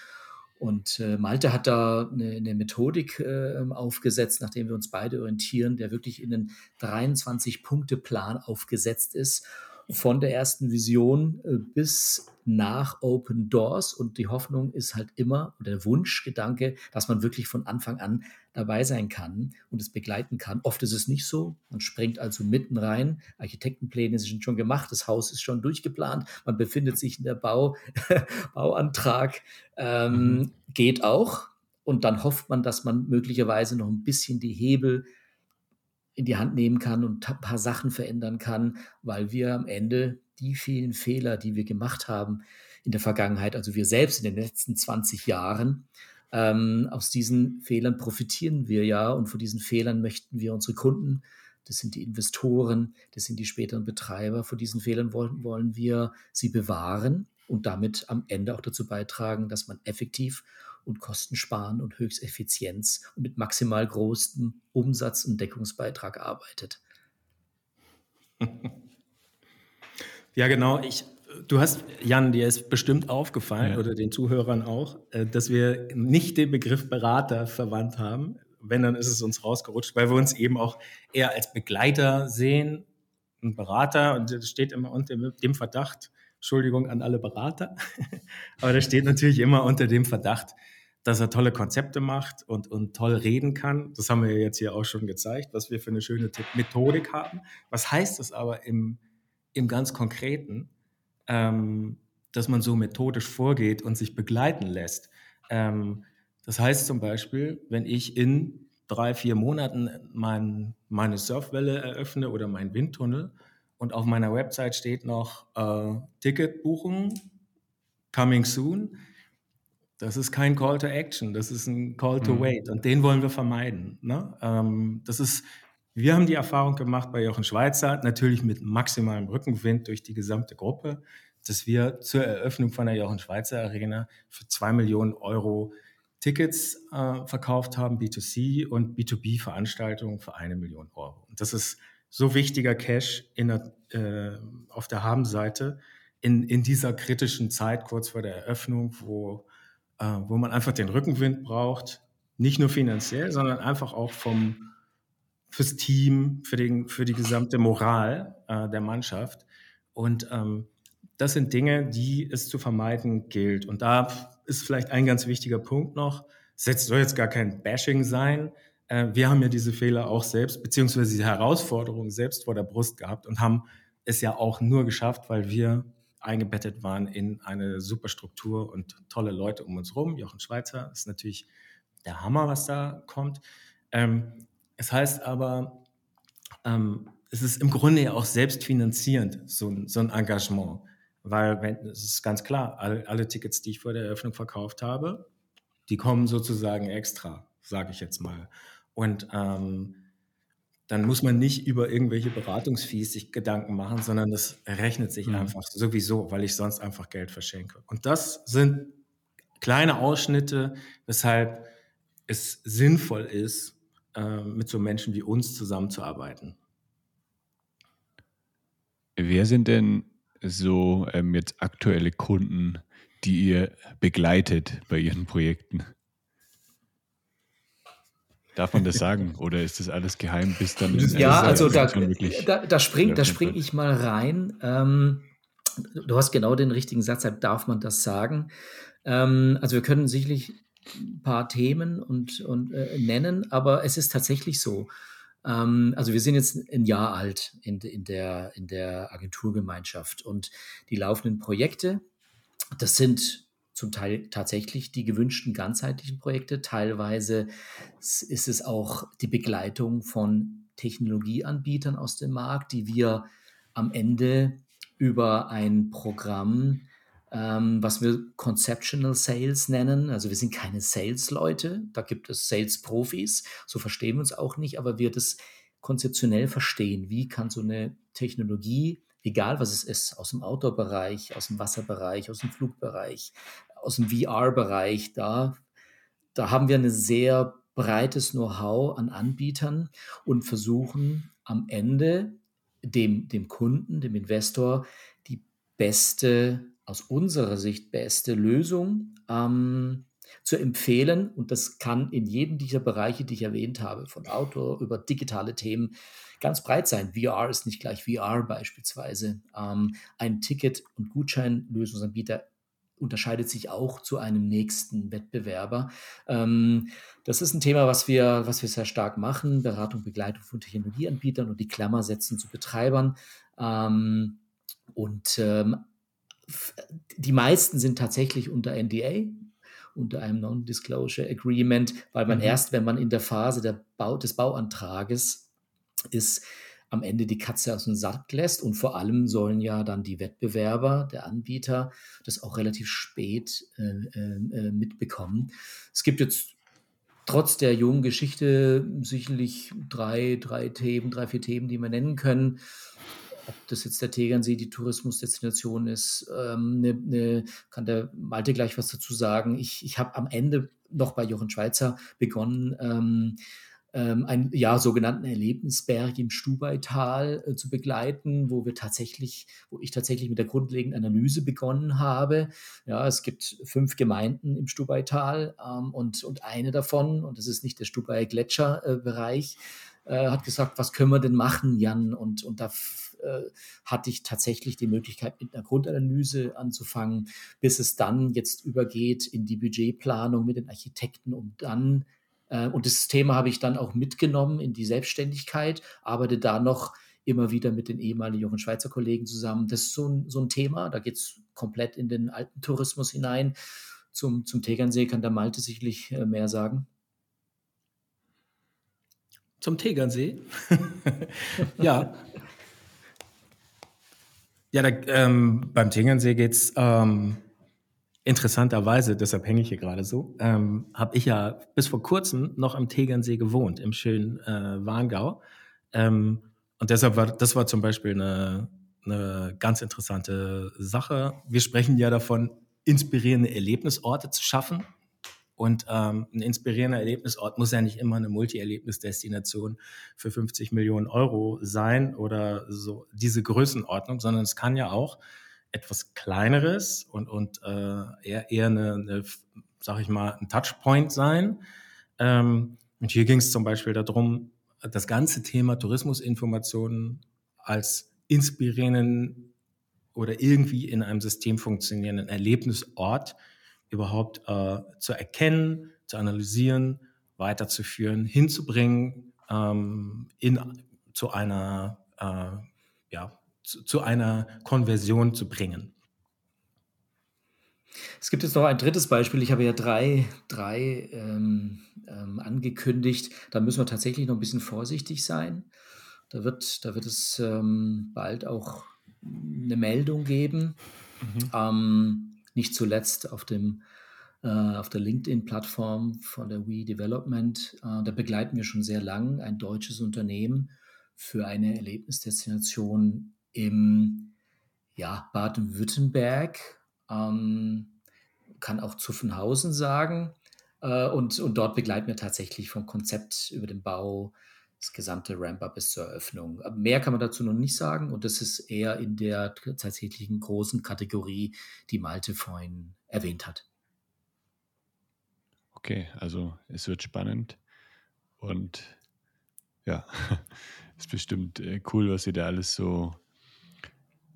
Und äh, Malte hat da eine, eine Methodik äh, aufgesetzt, nachdem wir uns beide orientieren, der wirklich in einen 23-Punkte-Plan aufgesetzt ist, von der ersten Vision äh, bis nach Open Doors. Und die Hoffnung ist halt immer der Wunschgedanke, dass man wirklich von Anfang an dabei sein kann und es begleiten kann. Oft ist es nicht so. Man springt also mitten rein. Architektenpläne sind schon gemacht, das Haus ist schon durchgeplant, man befindet sich in der Bau, Bauantrag. Ähm, mhm. Geht auch. Und dann hofft man, dass man möglicherweise noch ein bisschen die Hebel in die Hand nehmen kann und ein paar Sachen verändern kann, weil wir am Ende die vielen Fehler, die wir gemacht haben in der Vergangenheit, also wir selbst in den letzten 20 Jahren, ähm, aus diesen Fehlern profitieren wir ja und vor diesen Fehlern möchten wir unsere Kunden, das sind die Investoren, das sind die späteren Betreiber, vor diesen Fehlern wollen, wollen wir sie bewahren und damit am Ende auch dazu beitragen, dass man effektiv und Kostensparen und Höchsteffizienz und mit maximal großem Umsatz und Deckungsbeitrag arbeitet. Ja, genau. Ich, du hast, Jan, dir ist bestimmt aufgefallen ja. oder den Zuhörern auch, äh, dass wir nicht den Begriff Berater verwandt haben. Wenn, dann ist es uns rausgerutscht, weil wir uns eben auch eher als Begleiter sehen. Ein Berater, und das steht immer unter dem Verdacht, Entschuldigung an alle Berater, aber der steht natürlich immer unter dem Verdacht, dass er tolle Konzepte macht und, und toll reden kann. Das haben wir jetzt hier auch schon gezeigt, was wir für eine schöne Methodik haben. Was heißt das aber im, im ganz Konkreten, ähm, dass man so methodisch vorgeht und sich begleiten lässt. Ähm, das heißt zum Beispiel, wenn ich in drei, vier Monaten mein, meine Surfwelle eröffne oder meinen Windtunnel und auf meiner Website steht noch äh, Ticketbuchung, coming soon, das ist kein Call to Action, das ist ein Call to mhm. Wait und den wollen wir vermeiden. Ne? Ähm, das ist wir haben die Erfahrung gemacht bei Jochen Schweizer, natürlich mit maximalem Rückenwind durch die gesamte Gruppe, dass wir zur Eröffnung von der Jochen Schweizer Arena für zwei Millionen Euro Tickets äh, verkauft haben, B2C und B2B-Veranstaltungen für eine Million Euro. Und das ist so wichtiger Cash der, äh, auf der Habenseite in, in dieser kritischen Zeit kurz vor der Eröffnung, wo, äh, wo man einfach den Rückenwind braucht, nicht nur finanziell, sondern einfach auch vom, fürs Team, für, den, für die gesamte Moral äh, der Mannschaft. Und ähm, das sind Dinge, die es zu vermeiden gilt. Und da ist vielleicht ein ganz wichtiger Punkt noch. Es soll jetzt gar kein Bashing sein. Äh, wir haben ja diese Fehler auch selbst, beziehungsweise diese Herausforderungen selbst vor der Brust gehabt und haben es ja auch nur geschafft, weil wir eingebettet waren in eine super Struktur und tolle Leute um uns rum. Jochen Schweizer ist natürlich der Hammer, was da kommt. Ähm, es heißt aber, ähm, es ist im Grunde ja auch selbstfinanzierend, so, so ein Engagement. Weil, wenn, es ist ganz klar, alle, alle, Tickets, die ich vor der Eröffnung verkauft habe, die kommen sozusagen extra, sage ich jetzt mal. Und ähm, dann muss man nicht über irgendwelche Beratungsfees sich Gedanken machen, sondern das rechnet sich mhm. einfach sowieso, weil ich sonst einfach Geld verschenke. Und das sind kleine Ausschnitte, weshalb es sinnvoll ist, äh, mit so Menschen wie uns zusammenzuarbeiten. Wer sind denn so ähm, jetzt aktuelle Kunden, die ihr begleitet bei ihren Projekten? Darf man das sagen oder ist das alles geheim bis dann? Ja, also da, da, da springe spring ich mal rein. Ähm, du hast genau den richtigen Satz, darf man das sagen? Ähm, also wir können sicherlich paar Themen und, und äh, nennen, aber es ist tatsächlich so. Ähm, also wir sind jetzt ein Jahr alt in, in, der, in der Agenturgemeinschaft und die laufenden Projekte, das sind zum Teil tatsächlich die gewünschten ganzheitlichen Projekte. Teilweise ist es auch die Begleitung von Technologieanbietern aus dem Markt, die wir am Ende über ein Programm ähm, was wir Conceptual Sales nennen. Also wir sind keine Sales-Leute, da gibt es Sales-Profis, so verstehen wir uns auch nicht, aber wir das konzeptionell verstehen. Wie kann so eine Technologie, egal was es ist, aus dem Outdoor-Bereich, aus dem Wasserbereich, aus dem Flugbereich, aus dem VR-Bereich, da, da haben wir ein sehr breites Know-how an Anbietern und versuchen am Ende dem, dem Kunden, dem Investor, die beste aus unserer Sicht beste Lösung ähm, zu empfehlen. Und das kann in jedem dieser Bereiche, die ich erwähnt habe, von Auto über digitale Themen, ganz breit sein. VR ist nicht gleich VR beispielsweise. Ähm, ein Ticket- und Gutscheinlösungsanbieter unterscheidet sich auch zu einem nächsten Wettbewerber. Ähm, das ist ein Thema, was wir, was wir sehr stark machen. Beratung, Begleitung von Technologieanbietern und die Klammer setzen zu Betreibern. Ähm, und ähm, die meisten sind tatsächlich unter NDA, unter einem Non-Disclosure Agreement, weil man mhm. erst, wenn man in der Phase Bau, des Bauantrages ist, am Ende die Katze aus dem Sack lässt. Und vor allem sollen ja dann die Wettbewerber, der Anbieter, das auch relativ spät äh, äh, äh, mitbekommen. Es gibt jetzt trotz der jungen Geschichte sicherlich drei, drei Themen, drei, vier Themen, die wir nennen können. Ob das jetzt der Tegernsee, die Tourismusdestination ist, ähm, ne, ne, kann der Malte gleich was dazu sagen. Ich, ich habe am Ende noch bei Jochen Schweizer begonnen, ähm, ähm, einen ja, sogenannten Erlebnisberg im Stubaital äh, zu begleiten, wo wir tatsächlich, wo ich tatsächlich mit der grundlegenden Analyse begonnen habe. Ja, es gibt fünf Gemeinden im Stubaital ähm, und, und eine davon, und das ist nicht der Stubai Gletscherbereich, äh, äh, hat gesagt, was können wir denn machen, Jan? Und, und da äh, hatte ich tatsächlich die Möglichkeit, mit einer Grundanalyse anzufangen, bis es dann jetzt übergeht in die Budgetplanung mit den Architekten, um dann äh, und das Thema habe ich dann auch mitgenommen in die Selbstständigkeit, arbeite da noch immer wieder mit den ehemaligen Jochen Schweizer Kollegen zusammen. Das ist so ein, so ein Thema, da geht es komplett in den alten Tourismus hinein. Zum, zum Tegernsee kann der Malte sicherlich äh, mehr sagen. Zum Tegernsee? ja. Ja, da, ähm, beim Tegernsee geht es ähm, Interessanterweise, deshalb hänge ich hier gerade so, ähm, habe ich ja bis vor kurzem noch am Tegernsee gewohnt, im schönen äh, Warngau. Ähm, und deshalb war das war zum Beispiel eine, eine ganz interessante Sache. Wir sprechen ja davon, inspirierende Erlebnisorte zu schaffen. Und ähm, ein inspirierender Erlebnisort muss ja nicht immer eine Multi-Erlebnisdestination für 50 Millionen Euro sein oder so diese Größenordnung, sondern es kann ja auch etwas kleineres und, und äh, eher, eher eine, eine, sag ich mal, ein Touchpoint sein. Ähm, und hier ging es zum Beispiel darum, das ganze Thema Tourismusinformationen als inspirierenden oder irgendwie in einem System funktionierenden Erlebnisort überhaupt äh, zu erkennen, zu analysieren, weiterzuführen, hinzubringen ähm, in, zu einer äh, ja, zu, zu einer Konversion zu bringen. Es gibt jetzt noch ein drittes Beispiel. Ich habe ja drei, drei ähm, ähm, angekündigt. Da müssen wir tatsächlich noch ein bisschen vorsichtig sein. Da wird, da wird es ähm, bald auch eine Meldung geben. Mhm. Nicht zuletzt auf, dem, äh, auf der LinkedIn-Plattform von der We Development. Äh, da begleiten wir schon sehr lang ein deutsches Unternehmen für eine Erlebnisdestination im ja, Baden-Württemberg, ähm, kann auch Zuffenhausen sagen. Äh, und, und dort begleiten wir tatsächlich vom Konzept über den Bau das gesamte Ramp-up bis zur Eröffnung. Mehr kann man dazu noch nicht sagen und das ist eher in der tatsächlichen großen Kategorie, die Malte vorhin erwähnt hat. Okay, also es wird spannend und ja, ist bestimmt äh, cool, was ihr da alles so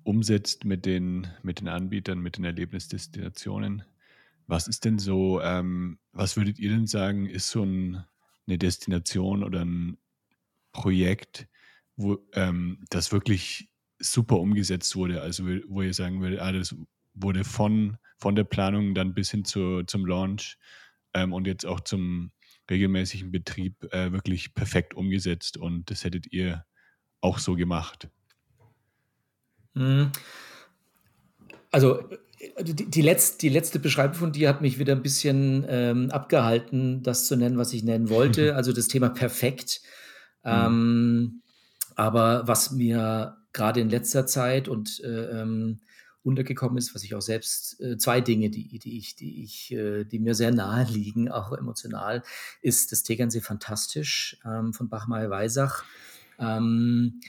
umsetzt mit den, mit den Anbietern, mit den Erlebnisdestinationen. Was ist denn so, ähm, was würdet ihr denn sagen, ist so ein, eine Destination oder ein Projekt, wo ähm, das wirklich super umgesetzt wurde? Also wo ihr sagen würdet, ah, das wurde von, von der Planung dann bis hin zu, zum Launch ähm, und jetzt auch zum regelmäßigen Betrieb äh, wirklich perfekt umgesetzt und das hättet ihr auch so gemacht. Mhm. Also die, die, letzte, die letzte Beschreibung von dir hat mich wieder ein bisschen ähm, abgehalten, das zu nennen, was ich nennen wollte. Also das Thema perfekt. Mhm. Ähm, aber was mir gerade in letzter Zeit und äh, ähm, untergekommen ist, was ich auch selbst, äh, zwei Dinge, die, die ich, die ich, äh, die mir sehr nahe liegen, auch emotional, ist das Tegernsee fantastisch ähm, von Bachmeier-Weisach. Ähm,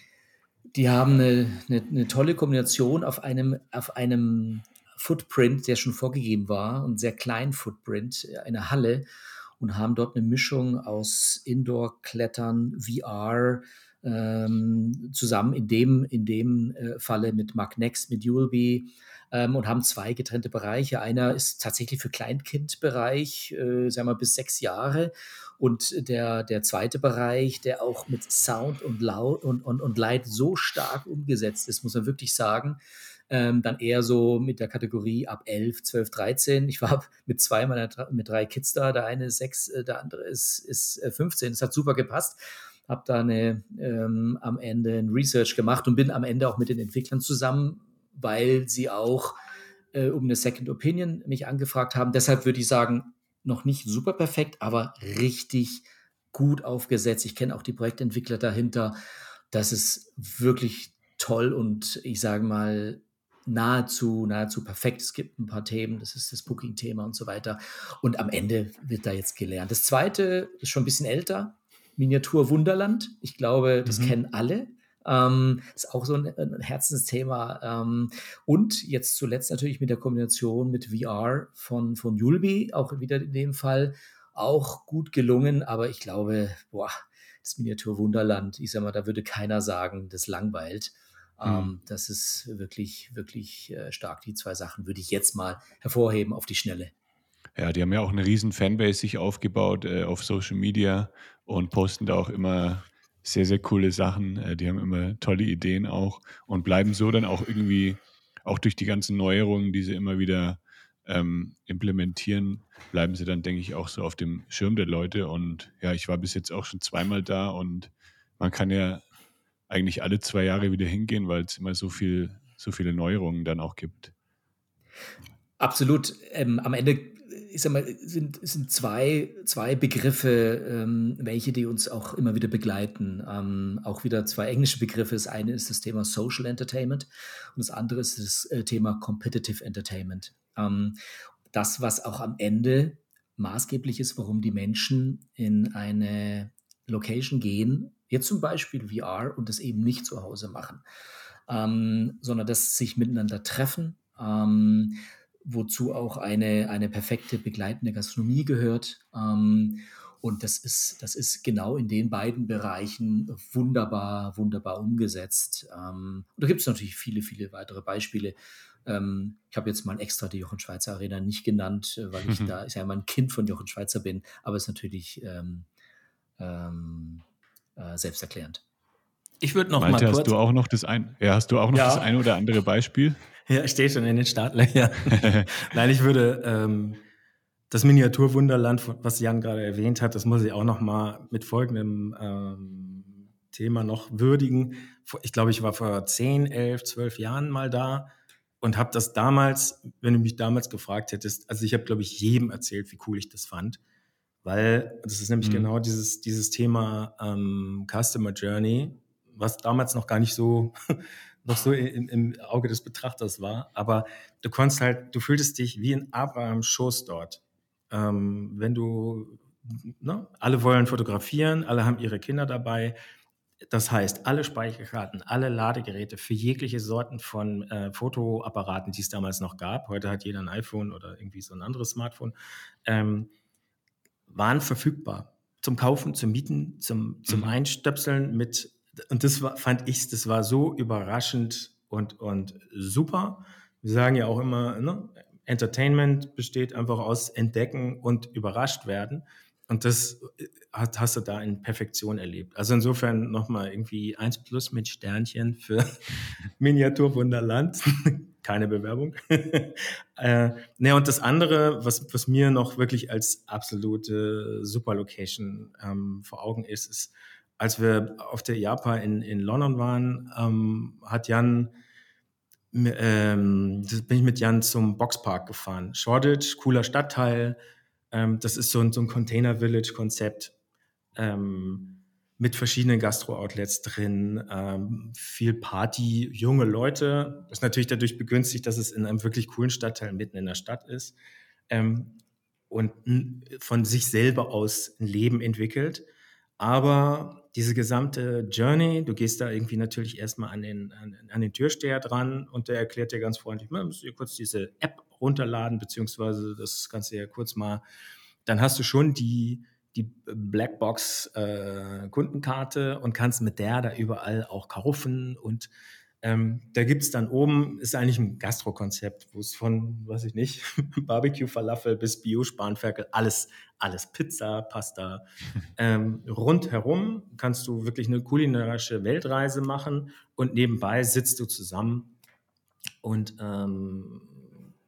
die haben eine, eine, eine, tolle Kombination auf einem, auf einem Footprint, der schon vorgegeben war, und sehr kleinen Footprint, eine Halle und haben dort eine Mischung aus Indoor-Klettern, VR, ähm, zusammen in dem, in dem äh, Falle mit Mark Next, mit Julby ähm, und haben zwei getrennte Bereiche. Einer ist tatsächlich für Kleinkindbereich, äh, sagen wir bis sechs Jahre. Und der, der zweite Bereich, der auch mit Sound und, Laut und, und, und Light so stark umgesetzt ist, muss man wirklich sagen, ähm, dann eher so mit der Kategorie ab 11, 12, 13. Ich war mit zwei meiner mit drei Kids da. Der eine ist sechs, äh, der andere ist, ist 15. Äh, das hat super gepasst. Habe da eine, ähm, am Ende ein Research gemacht und bin am Ende auch mit den Entwicklern zusammen, weil sie auch äh, um eine Second Opinion mich angefragt haben. Deshalb würde ich sagen, noch nicht super perfekt, aber richtig gut aufgesetzt. Ich kenne auch die Projektentwickler dahinter. Das ist wirklich toll und ich sage mal nahezu, nahezu perfekt. Es gibt ein paar Themen, das ist das Booking-Thema und so weiter. Und am Ende wird da jetzt gelernt. Das zweite ist schon ein bisschen älter, Miniatur Wunderland. Ich glaube, das mhm. kennen alle. Ähm, ist auch so ein, ein Herzensthema. Ähm, und jetzt zuletzt natürlich mit der Kombination mit VR von, von Julbi, auch wieder in dem Fall, auch gut gelungen. Aber ich glaube, boah, das Miniatur Wunderland, ich sag mal, da würde keiner sagen, das langweilt. Mhm. Ähm, das ist wirklich, wirklich äh, stark. Die zwei Sachen würde ich jetzt mal hervorheben auf die Schnelle. Ja, die haben ja auch eine riesen Fanbase sich aufgebaut äh, auf Social Media und posten da auch immer sehr, sehr coole Sachen. Äh, die haben immer tolle Ideen auch und bleiben so dann auch irgendwie, auch durch die ganzen Neuerungen, die sie immer wieder ähm, implementieren, bleiben sie dann, denke ich, auch so auf dem Schirm der Leute. Und ja, ich war bis jetzt auch schon zweimal da und man kann ja eigentlich alle zwei Jahre wieder hingehen, weil es immer so viel, so viele Neuerungen dann auch gibt. Absolut. Ähm, am Ende ich sag mal, sind, sind zwei, zwei Begriffe, ähm, welche die uns auch immer wieder begleiten. Ähm, auch wieder zwei englische Begriffe. Das eine ist das Thema Social Entertainment und das andere ist das äh, Thema Competitive Entertainment. Ähm, das, was auch am Ende maßgeblich ist, warum die Menschen in eine Location gehen, jetzt zum Beispiel VR und das eben nicht zu Hause machen, ähm, sondern das sich miteinander treffen, ähm, wozu auch eine, eine perfekte begleitende Gastronomie gehört. Ähm, und das ist, das ist genau in den beiden Bereichen wunderbar, wunderbar umgesetzt. Ähm, und da gibt es natürlich viele, viele weitere Beispiele. Ähm, ich habe jetzt mal extra die Jochen Schweizer Arena nicht genannt, äh, weil ich mhm. da ist ja mal ein Kind von Jochen Schweizer bin, aber es ist natürlich ähm, ähm, äh, selbsterklärend. Ich würde noch Malte, mal kurz. Hast du auch noch das ein, ja, hast du auch noch ja. das ein oder andere Beispiel? Ja, steht schon in den Startlöchern. Nein, ich würde ähm, das Miniaturwunderland, was Jan gerade erwähnt hat, das muss ich auch noch mal mit folgendem ähm, Thema noch würdigen. Ich glaube, ich war vor 10, 11, 12 Jahren mal da und habe das damals, wenn du mich damals gefragt hättest, also ich habe, glaube ich, jedem erzählt, wie cool ich das fand. Weil das ist nämlich mhm. genau dieses, dieses Thema ähm, Customer Journey, was damals noch gar nicht so noch so im, im, Auge des Betrachters war. Aber du konntest halt, du fühltest dich wie in Abrahams Schoß dort. Ähm, wenn du, ne, alle wollen fotografieren, alle haben ihre Kinder dabei. Das heißt, alle Speicherkarten, alle Ladegeräte für jegliche Sorten von äh, Fotoapparaten, die es damals noch gab, heute hat jeder ein iPhone oder irgendwie so ein anderes Smartphone, ähm, waren verfügbar zum Kaufen, zum Mieten, zum, zum mhm. Einstöpseln mit und das war, fand ich, das war so überraschend und, und super. Wir sagen ja auch immer, ne, Entertainment besteht einfach aus Entdecken und überrascht werden. Und das äh, hast, hast du da in Perfektion erlebt. Also insofern nochmal irgendwie eins plus mit Sternchen für Miniaturwunderland. Keine Bewerbung. äh, ne, und das andere, was, was mir noch wirklich als absolute Superlocation ähm, vor Augen ist, ist als wir auf der IAPA in, in London waren, ähm, hat Jan, ähm, bin ich mit Jan zum Boxpark gefahren. Shoreditch, cooler Stadtteil. Ähm, das ist so ein, so ein Container-Village-Konzept ähm, mit verschiedenen Gastro-Outlets drin, ähm, viel Party, junge Leute. Das ist natürlich dadurch begünstigt, dass es in einem wirklich coolen Stadtteil mitten in der Stadt ist. Ähm, und von sich selber aus ein Leben entwickelt Aber diese gesamte Journey, du gehst da irgendwie natürlich erstmal an den, an, an den Türsteher dran und der erklärt dir ganz freundlich, man müsst ihr kurz diese App runterladen, beziehungsweise das du ja kurz mal, dann hast du schon die, die Blackbox äh, Kundenkarte und kannst mit der da überall auch kaufen und ähm, da gibt es dann oben, ist eigentlich ein Gastro-Konzept, wo es von, weiß ich nicht, Barbecue-Falafel bis Bio-Spanferkel, alles, alles Pizza, Pasta. ähm, rundherum kannst du wirklich eine kulinarische Weltreise machen und nebenbei sitzt du zusammen und ähm,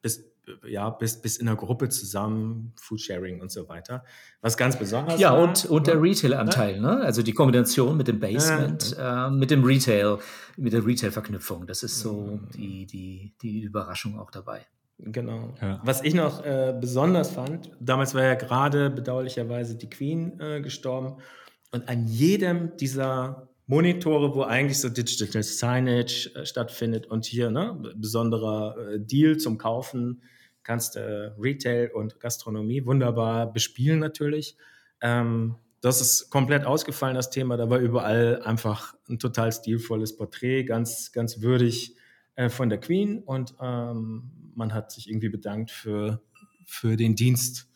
bist ja, bis, bis in der Gruppe zusammen, Foodsharing und so weiter. Was ganz besonders Ja, war, und, und der Retail-Anteil, ne? Also die Kombination mit dem Basement, ja. äh, mit dem Retail, mit der Retail-Verknüpfung. Das ist so die, die, die Überraschung auch dabei. Genau. Ja. Was ich noch äh, besonders fand, damals war ja gerade bedauerlicherweise die Queen äh, gestorben und an jedem dieser Monitore, wo eigentlich so Digital Signage äh, stattfindet und hier ne, besonderer äh, Deal zum Kaufen kannst äh, Retail und Gastronomie wunderbar bespielen natürlich. Ähm, das ist komplett ausgefallen, das Thema. Da war überall einfach ein total stilvolles Porträt, ganz, ganz würdig äh, von der Queen. Und ähm, man hat sich irgendwie bedankt für, für den Dienst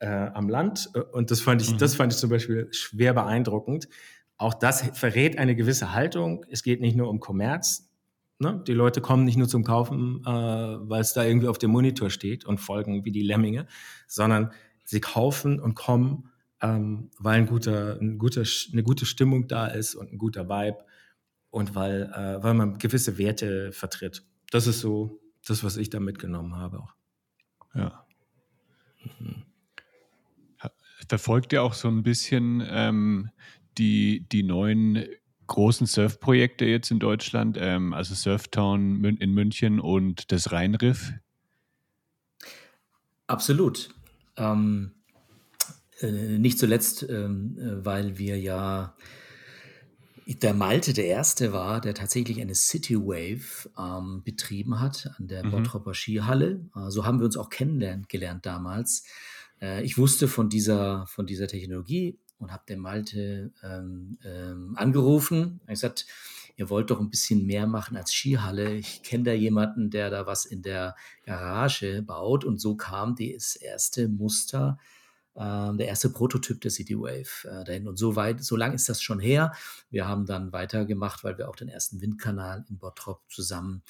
äh, am Land. Und das fand, ich, mhm. das fand ich zum Beispiel schwer beeindruckend. Auch das verrät eine gewisse Haltung. Es geht nicht nur um Kommerz, Ne? Die Leute kommen nicht nur zum Kaufen, äh, weil es da irgendwie auf dem Monitor steht und folgen wie die Lemminge, sondern sie kaufen und kommen, ähm, weil ein guter, ein guter, eine gute Stimmung da ist und ein guter Vibe und weil, äh, weil man gewisse Werte vertritt. Das ist so das, was ich da mitgenommen habe auch. Ja. Mhm. Verfolgt ihr auch so ein bisschen ähm, die, die neuen großen Surfprojekte jetzt in Deutschland, ähm, also Surftown in München und das Rheinriff? Absolut. Ähm, äh, nicht zuletzt, ähm, äh, weil wir ja der Malte der Erste war, der tatsächlich eine City Wave ähm, betrieben hat an der mhm. Bottropper Skihalle. Äh, so haben wir uns auch kennengelernt damals. Äh, ich wusste von dieser, von dieser Technologie und habe den Malte ähm, ähm, angerufen. Ich gesagt, ihr wollt doch ein bisschen mehr machen als Skihalle. Ich kenne da jemanden, der da was in der Garage baut. Und so kam das erste Muster, äh, der erste Prototyp der City Wave äh, dahin. Und so weit, so lang ist das schon her. Wir haben dann weitergemacht, weil wir auch den ersten Windkanal in Bottrop zusammen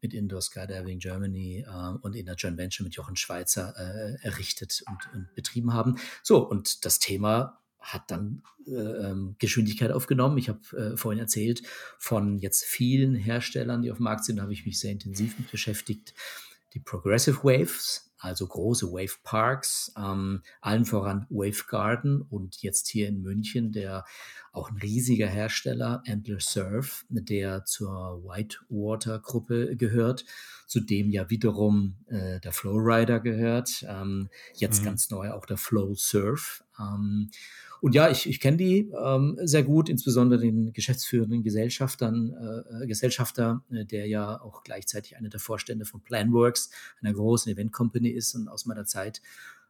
mit Indoor Skydiving Germany äh, und in der Joint Venture mit Jochen Schweizer äh, errichtet und, und, betrieben haben. So, und das Thema hat dann äh, ähm, Geschwindigkeit aufgenommen. Ich habe äh, vorhin erzählt von jetzt vielen Herstellern, die auf dem Markt sind, habe ich mich sehr intensiv mit beschäftigt. Die Progressive Waves, also große Wave Parks, ähm, allen voran Wave Garden und jetzt hier in München der auch ein riesiger Hersteller, Antler Surf, der zur Whitewater Gruppe gehört, zu dem ja wiederum äh, der Flowrider gehört, ähm, jetzt mhm. ganz neu auch der Flow Surf. Ähm, und ja, ich, ich kenne die ähm, sehr gut, insbesondere den geschäftsführenden Gesellschaftern, äh, äh, Gesellschafter, äh, der ja auch gleichzeitig einer der Vorstände von Planworks, einer großen Event Company ist. Und aus meiner Zeit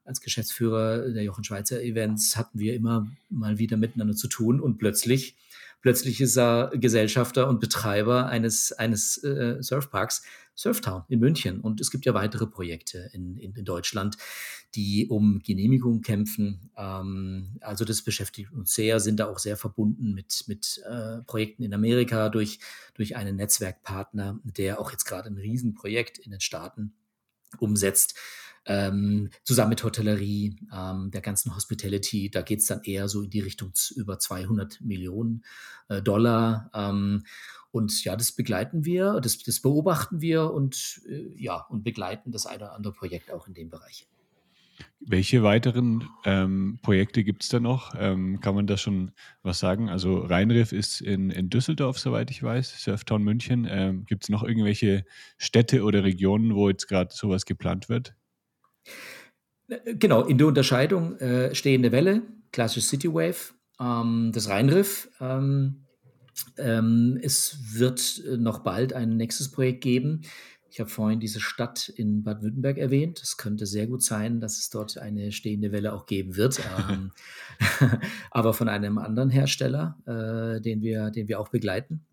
als Geschäftsführer der Jochen Schweizer Events hatten wir immer mal wieder miteinander zu tun und plötzlich plötzlich ist er Gesellschafter und Betreiber eines, eines äh, Surfparks, Surftown in München. Und es gibt ja weitere Projekte in, in, in Deutschland, die um Genehmigung kämpfen. Ähm, also das beschäftigt uns sehr, sind da auch sehr verbunden mit, mit äh, Projekten in Amerika durch, durch einen Netzwerkpartner, der auch jetzt gerade ein Riesenprojekt in den Staaten umsetzt. Ähm, zusammen mit Hotellerie, ähm, der ganzen Hospitality, da geht es dann eher so in die Richtung über 200 Millionen äh, Dollar. Ähm, und ja, das begleiten wir, das, das beobachten wir und äh, ja, und begleiten das eine oder andere Projekt auch in dem Bereich. Welche weiteren ähm, Projekte gibt es da noch? Ähm, kann man da schon was sagen? Also Rheinriff ist in, in Düsseldorf, soweit ich weiß, Surftown München. Ähm, gibt es noch irgendwelche Städte oder Regionen, wo jetzt gerade sowas geplant wird? Äh, genau, in der Unterscheidung äh, stehende Welle, klassisch City Wave, ähm, das Rheinriff. Ähm, ähm, es wird äh, noch bald ein nächstes Projekt geben, Ich habe vorhin diese Stadt in Baden-Württemberg erwähnt. Es könnte sehr gut sein, dass es dort eine stehende Welle auch geben wird, ähm, aber von einem anderen Hersteller, äh, den, wir, den wir auch begleiten.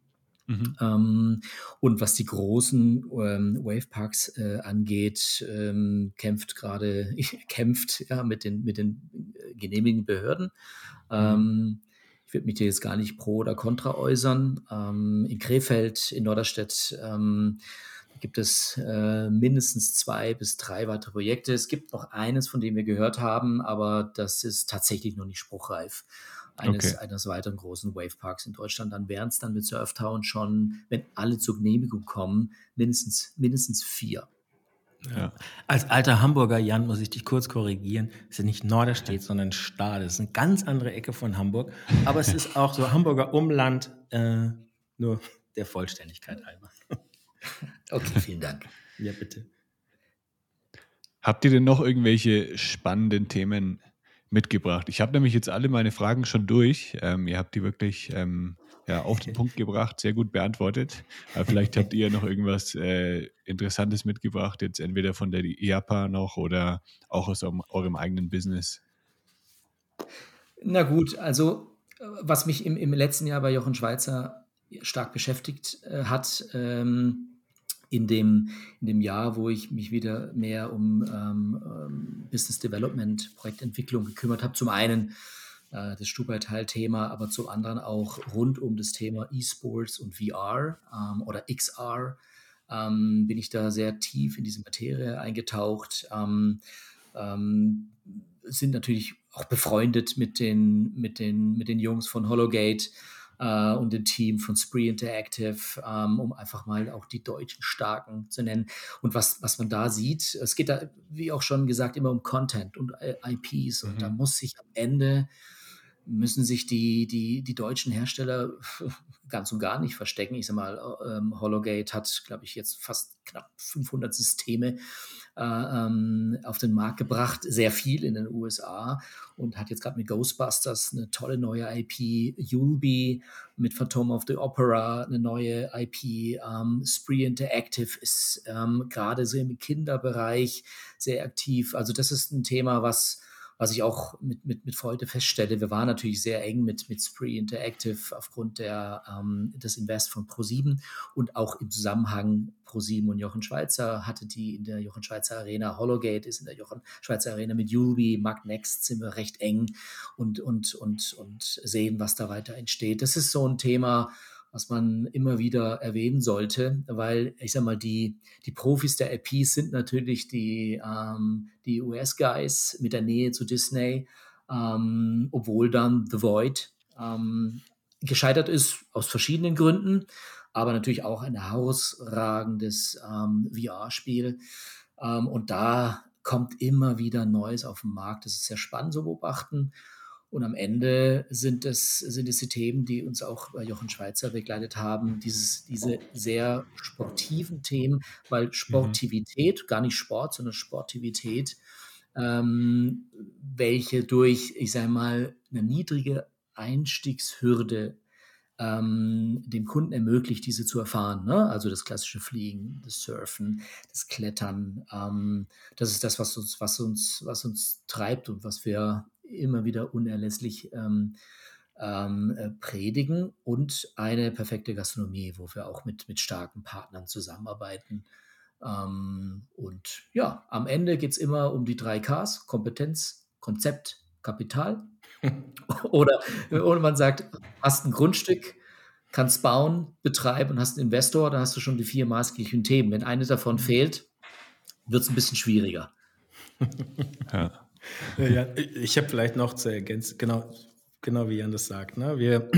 Mhm. Ähm, und was die großen ähm, Waveparks äh, angeht, ähm, kämpft gerade, kämpft ja, mit den, mit den äh, genehmigenden Behörden. Mhm. Ich würde mich hier jetzt gar nicht pro oder contra äußern. In Krefeld, in Norderstedt, gibt es äh, mindestens zwei bis drei weitere Projekte. Es gibt noch eines, von dem wir gehört haben, aber das ist tatsächlich noch nicht spruchreif eines, okay. eines weiteren großen Waveparks in Deutschland. Dann wären es dann mit Surftown schon, wenn alle zur Genehmigung kommen, mindestens, mindestens vier. Ja. Als alter Hamburger, Jan, muss ich dich kurz korrigieren. Es ist nicht Norderstedt, sondern Stade. Es ist eine ganz andere Ecke von Hamburg. Aber es ist auch so Hamburger Umland, äh, nur der Vollständigkeit halber. Okay, vielen Dank. Ja, bitte. Habt ihr denn noch irgendwelche spannenden Themen mitgebracht. Ich habe nämlich jetzt alle meine Fragen schon durch. Ähm, ihr habt die wirklich ähm, ja, auf den Punkt gebracht, sehr gut beantwortet. Aber vielleicht habt ihr noch irgendwas äh, Interessantes mitgebracht, jetzt entweder von der IAPA noch oder auch aus eurem, eurem eigenen Business. Na gut, also was mich im, im letzten Jahr bei Jochen Schweizer stark beschäftigt äh, hat, ähm, in dem, in dem Jahr, wo ich mich wieder mehr um ähm, ähm Business Development, Projektentwicklung gekümmert habe. Zum einen äh, das Stubai-Teil-Thema, aber zum anderen auch rund um das Thema E-Sports und VR ähm, oder XR ähm, bin ich da sehr tief in diese Materie eingetaucht. Ähm, ähm, sind natürlich auch befreundet mit den, mit den, mit den Jungs von Hologate äh, und dem Team von Spree Interactive, ähm, um einfach mal auch die deutschen Starken zu nennen. Und was, was man da sieht, es geht da, wie auch schon gesagt, immer um Content und äh, IPs. Und mhm. da muss sich am Ende müssen sich die, die, die deutschen Hersteller ganz und gar nicht verstecken. Ich sag mal, ähm, Hologate hat, glaube ich, jetzt fast knapp 500 Systeme äh, ähm, auf den Markt gebracht, sehr viel in den USA und hat jetzt gerade mit Ghostbusters eine tolle neue IP, Yulby mit Phantom of the Opera eine neue IP, ähm, Spree Interactive ist ähm, gerade so im Kinderbereich sehr aktiv. Also das ist ein Thema, was was ich auch mit, mit, mit Freude feststelle, wir waren natürlich sehr eng mit, mit Spree Interactive aufgrund der, ähm, des Invest von Pro7 und auch im Zusammenhang Pro7 und Jochen Schweizer hatte die in der Jochen Schweizer Arena, Hologate ist in der Jochen Schweizer Arena mit Yulby, Magnext sind wir recht eng und, und, und, und sehen, was da weiter entsteht. Das ist so ein Thema, was man immer wieder erwähnen sollte, weil ich sag mal, die, die Profis der IPs sind natürlich die, ähm, die US-Guys mit der Nähe zu Disney, ähm, obwohl dann The Void ähm, gescheitert ist aus verschiedenen Gründen, aber natürlich auch ein herausragendes ähm, VR-Spiel. Ähm, und da kommt immer wieder Neues auf den Markt. Das ist sehr spannend zu beobachten. Und am Ende sind es, sind es die Themen, die uns auch bei Jochen Schweizer begleitet haben, dieses, diese sehr sportiven Themen, weil mhm. Sportivität, mhm. gar nicht Sport, sondern Sportivität, ähm, welche durch, ich sage mal, eine niedrige Einstiegshürde ähm, dem Kunden ermöglicht, diese zu erfahren. Ne? Also das klassische Fliegen, das Surfen, das Klettern. Ähm, das ist das, was uns, was uns, was uns treibt und was wir immer wieder unerlässlich ähm, ähm, äh, predigen und eine perfekte Gastronomie, wo wir auch mit, mit starken Partnern zusammenarbeiten. Ähm, und ja, am Ende geht es immer um die drei Ks, Kompetenz, Konzept, Kapital. oder, oder man sagt, hast ein Grundstück, kannst bauen, betreiben und hast einen Investor, dann hast du schon die vier maßgeblichen Themen. Wenn eine davon fehlt, wird es ein bisschen schwieriger. Ja. Ja, ich habe vielleicht noch zu ergänzen, genau, genau wie Jan das sagt. Ne? Wir,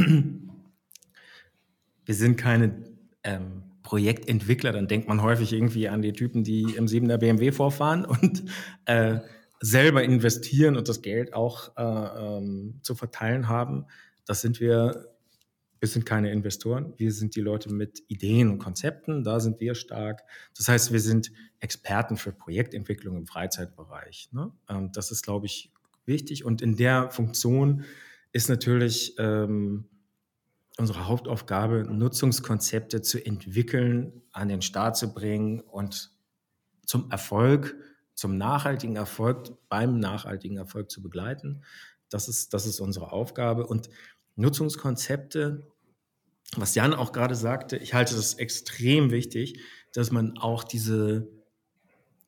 wir sind keine ähm, Projektentwickler, dann denkt man häufig irgendwie an die Typen, die im 7er BMW vorfahren und äh, selber investieren und das Geld auch äh, ähm, zu verteilen haben. Das sind wir wir sind keine Investoren, wir sind die Leute mit Ideen und Konzepten, da sind wir stark. Das heißt, wir sind Experten für Projektentwicklung im Freizeitbereich. Ne? Ähm, das ist, glaube ich, wichtig. Und in der Funktion ist natürlich ähm, unsere Hauptaufgabe, Nutzungskonzepte zu entwickeln, an den Start zu bringen und zum Erfolg, zum nachhaltigen Erfolg, beim nachhaltigen Erfolg zu begleiten. Das ist, das ist unsere Aufgabe. Und Nutzungskonzepte, was Jan auch gerade sagte, ich halte das extrem wichtig, dass man auch diese,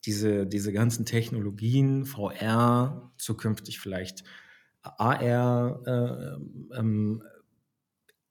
diese, diese ganzen Technologien, VR, zukünftig vielleicht AR, äh, ähm,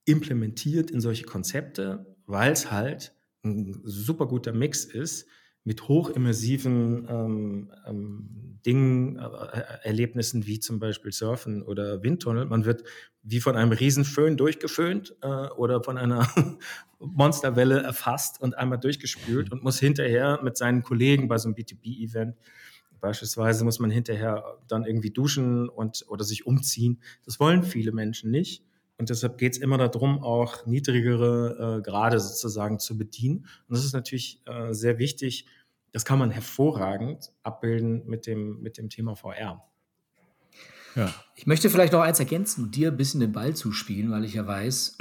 implementiert in solche Konzepte, weil es halt ein super guter Mix ist mit hochimmersiven ähm, ähm, Dingen, äh, Erlebnissen wie zum Beispiel Surfen oder Windtunnel. Man wird wie von einem Riesenföhn durchgeföhnt äh, oder von einer Monsterwelle erfasst und einmal durchgespült und muss hinterher mit seinen Kollegen bei so einem B2B-Event Beispielsweise muss man hinterher dann irgendwie duschen und oder sich umziehen. Das wollen viele Menschen nicht. Und deshalb geht es immer darum, auch niedrigere äh, Grade sozusagen zu bedienen. Und das ist natürlich äh, sehr wichtig. Das kann man hervorragend abbilden mit dem, mit dem Thema VR. Ja. Ich möchte vielleicht noch eins ergänzen und dir ein bisschen den Ball zuspielen, weil ich ja weiß,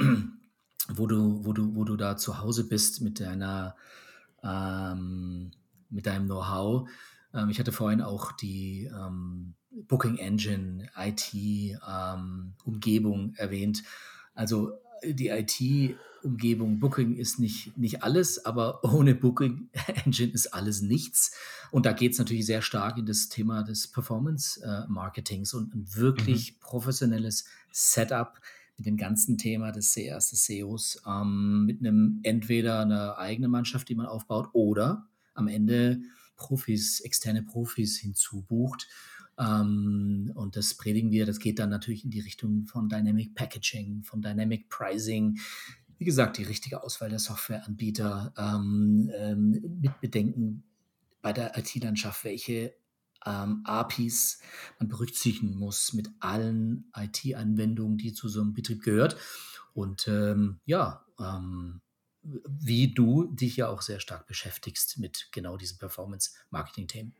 wo du, wo du, wo du da zu Hause bist mit deiner, ähm, mit deinem Know-how. Ähm, ich hatte vorhin auch die ähm, Booking Engine, IT-Umgebung ähm, erwähnt. Also die IT-Umgebung, Booking ist nicht, nicht alles, aber ohne Booking Engine ist alles nichts. Und da geht es natürlich sehr stark in das Thema des Performance-Marketings und ein wirklich mhm. professionelles Setup mit dem ganzen Thema des CRs, des SEOs, ähm, mit einem entweder einer eigenen Mannschaft, die man aufbaut, oder am Ende Profis, externe Profis hinzubucht. Ähm, und das predigen wir. Das geht dann natürlich in die Richtung von Dynamic Packaging, von Dynamic Pricing. Wie gesagt, die richtige Auswahl der Softwareanbieter ähm, ähm, mit Bedenken bei der IT-Landschaft, welche ähm, APIs man berücksichtigen muss mit allen IT-Anwendungen, die zu so einem Betrieb gehört. Und ähm, ja, ähm, wie du dich ja auch sehr stark beschäftigst mit genau diesen Performance-Marketing-Themen.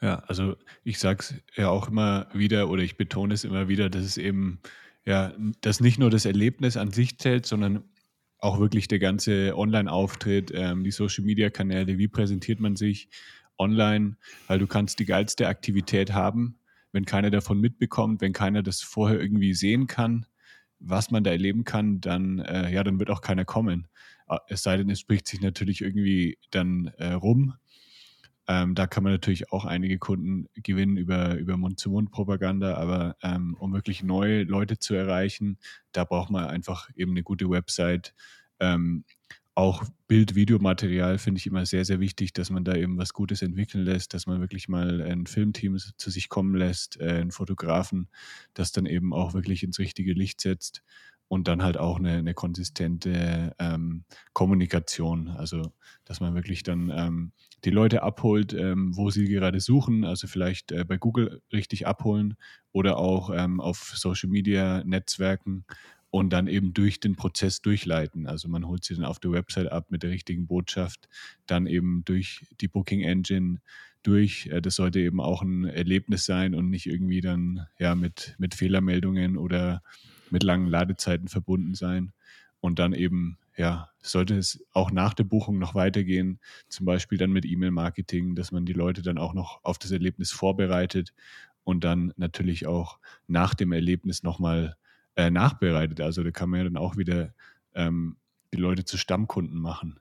Ja, also ich sage es ja auch immer wieder oder ich betone es immer wieder, dass es eben ja, dass nicht nur das Erlebnis an sich zählt, sondern auch wirklich der ganze Online-Auftritt, ähm, die Social-Media-Kanäle, wie präsentiert man sich online, weil du kannst die geilste Aktivität haben, wenn keiner davon mitbekommt, wenn keiner das vorher irgendwie sehen kann, was man da erleben kann, dann, äh, ja, dann wird auch keiner kommen. Äh, es sei denn, es spricht sich natürlich irgendwie dann äh, rum. Ähm, da kann man natürlich auch einige Kunden gewinnen über, über Mund-zu-Mund-Propaganda, aber ähm, um wirklich neue Leute zu erreichen, da braucht man einfach eben eine gute Website. Ähm, auch Bild-Videomaterial finde ich immer sehr, sehr wichtig, dass man da eben was Gutes entwickeln lässt, dass man wirklich mal ein Filmteam zu sich kommen lässt, äh, einen Fotografen, das dann eben auch wirklich ins richtige Licht setzt und dann halt auch eine, eine konsistente ähm, Kommunikation. Also, dass man wirklich dann ähm, die Leute abholt, ähm, wo sie gerade suchen, also vielleicht äh, bei Google richtig abholen oder auch ähm, auf Social Media Netzwerken und dann eben durch den Prozess durchleiten. Also man holt sie dann auf der Website ab mit der richtigen Botschaft, dann eben durch die Booking Engine durch. Äh, das sollte eben auch ein Erlebnis sein und nicht irgendwie dann ja mit, mit Fehlermeldungen oder mit langen Ladezeiten verbunden sein. Und dann eben, ja, sollte es auch nach der Buchung noch weitergehen, zum Beispiel dann mit E-Mail-Marketing, dass man die Leute dann auch noch auf das Erlebnis vorbereitet und dann natürlich auch nach dem Erlebnis nochmal äh, nachbereitet. Also da kann man ja dann auch wieder ähm, die Leute zu Stammkunden machen.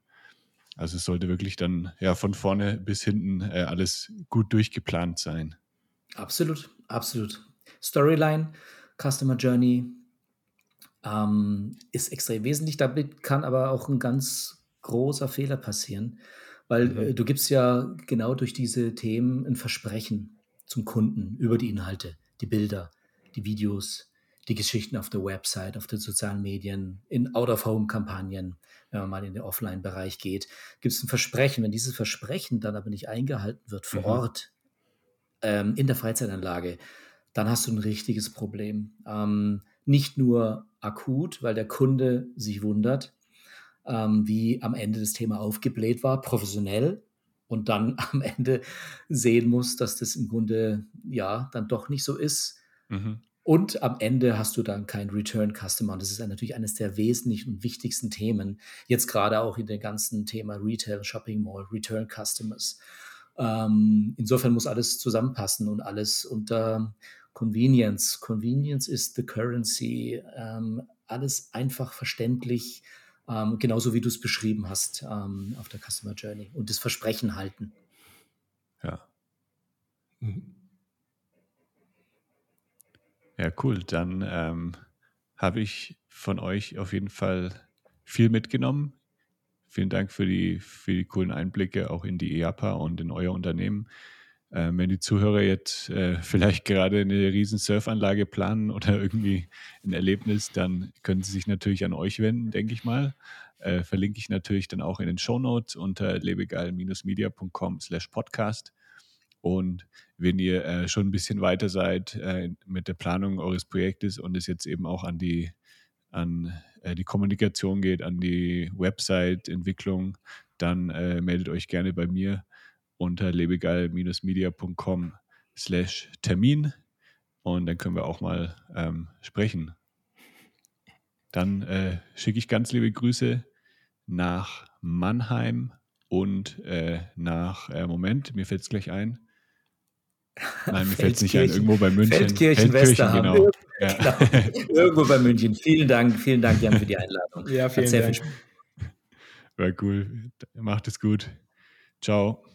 Also es sollte wirklich dann ja von vorne bis hinten äh, alles gut durchgeplant sein. Absolut, absolut. Storyline, Customer Journey, ähm, ist extrem wesentlich. Damit kann aber auch ein ganz großer Fehler passieren, weil mhm. äh, du gibst ja genau durch diese Themen ein Versprechen zum Kunden über die Inhalte, die Bilder, die Videos, die Geschichten auf der Website, auf den sozialen Medien, in Out-of-Home-Kampagnen, wenn man mal in den Offline-Bereich geht, gibt es ein Versprechen. Wenn dieses Versprechen dann aber nicht eingehalten wird vor mhm. Ort, ähm, in der Freizeitanlage, dann hast du ein richtiges Problem. Ähm, nicht nur akut, weil der Kunde sich wundert, ähm, wie am Ende das Thema aufgebläht war, professionell, und dann am Ende sehen muss, dass das im Grunde ja dann doch nicht so ist. Mhm. Und am Ende hast du dann kein Return Customer. Und das ist natürlich eines der wesentlichen und wichtigsten Themen. Jetzt gerade auch in dem ganzen Thema Retail, Shopping Mall, Return Customers. Ähm, insofern muss alles zusammenpassen und alles unter Convenience. Convenience is the currency. Ähm, alles einfach verständlich, ähm, genauso wie du es beschrieben hast ähm, auf der Customer Journey und das Versprechen halten. Ja. Mhm. Ja, cool. Dann ähm, habe ich von euch auf jeden Fall viel mitgenommen. Vielen Dank für die, für die coolen Einblicke auch in die EAPA und in euer Unternehmen. Ähm, wenn die Zuhörer jetzt äh, vielleicht gerade eine riesen Surfanlage planen oder irgendwie ein Erlebnis, dann können sie sich natürlich an euch wenden, denke ich mal. Äh, verlinke ich natürlich dann auch in den Show Notes unter lebegeil-media.com slash podcast. Und wenn ihr äh, schon ein bisschen weiter seid äh, mit der Planung eures Projektes und es jetzt eben auch an die, an, äh, die Kommunikation geht, an die Website-Entwicklung, dann äh, meldet euch gerne bei mir unter lebegeil-media.com slash Termin und dann können wir auch mal ähm, sprechen. Dann äh, schicke ich ganz liebe Grüße nach Mannheim und äh, nach, äh, Moment, mir fällt es gleich ein. Nein, mir fällt es nicht ein, irgendwo bei München. Feldkirchen, Feldkirchen genau. Ja. genau. Irgendwo bei München. Vielen Dank, vielen Dank, Jan, für die Einladung. Ja, vielen Dank. War cool. Macht es gut. Ciao.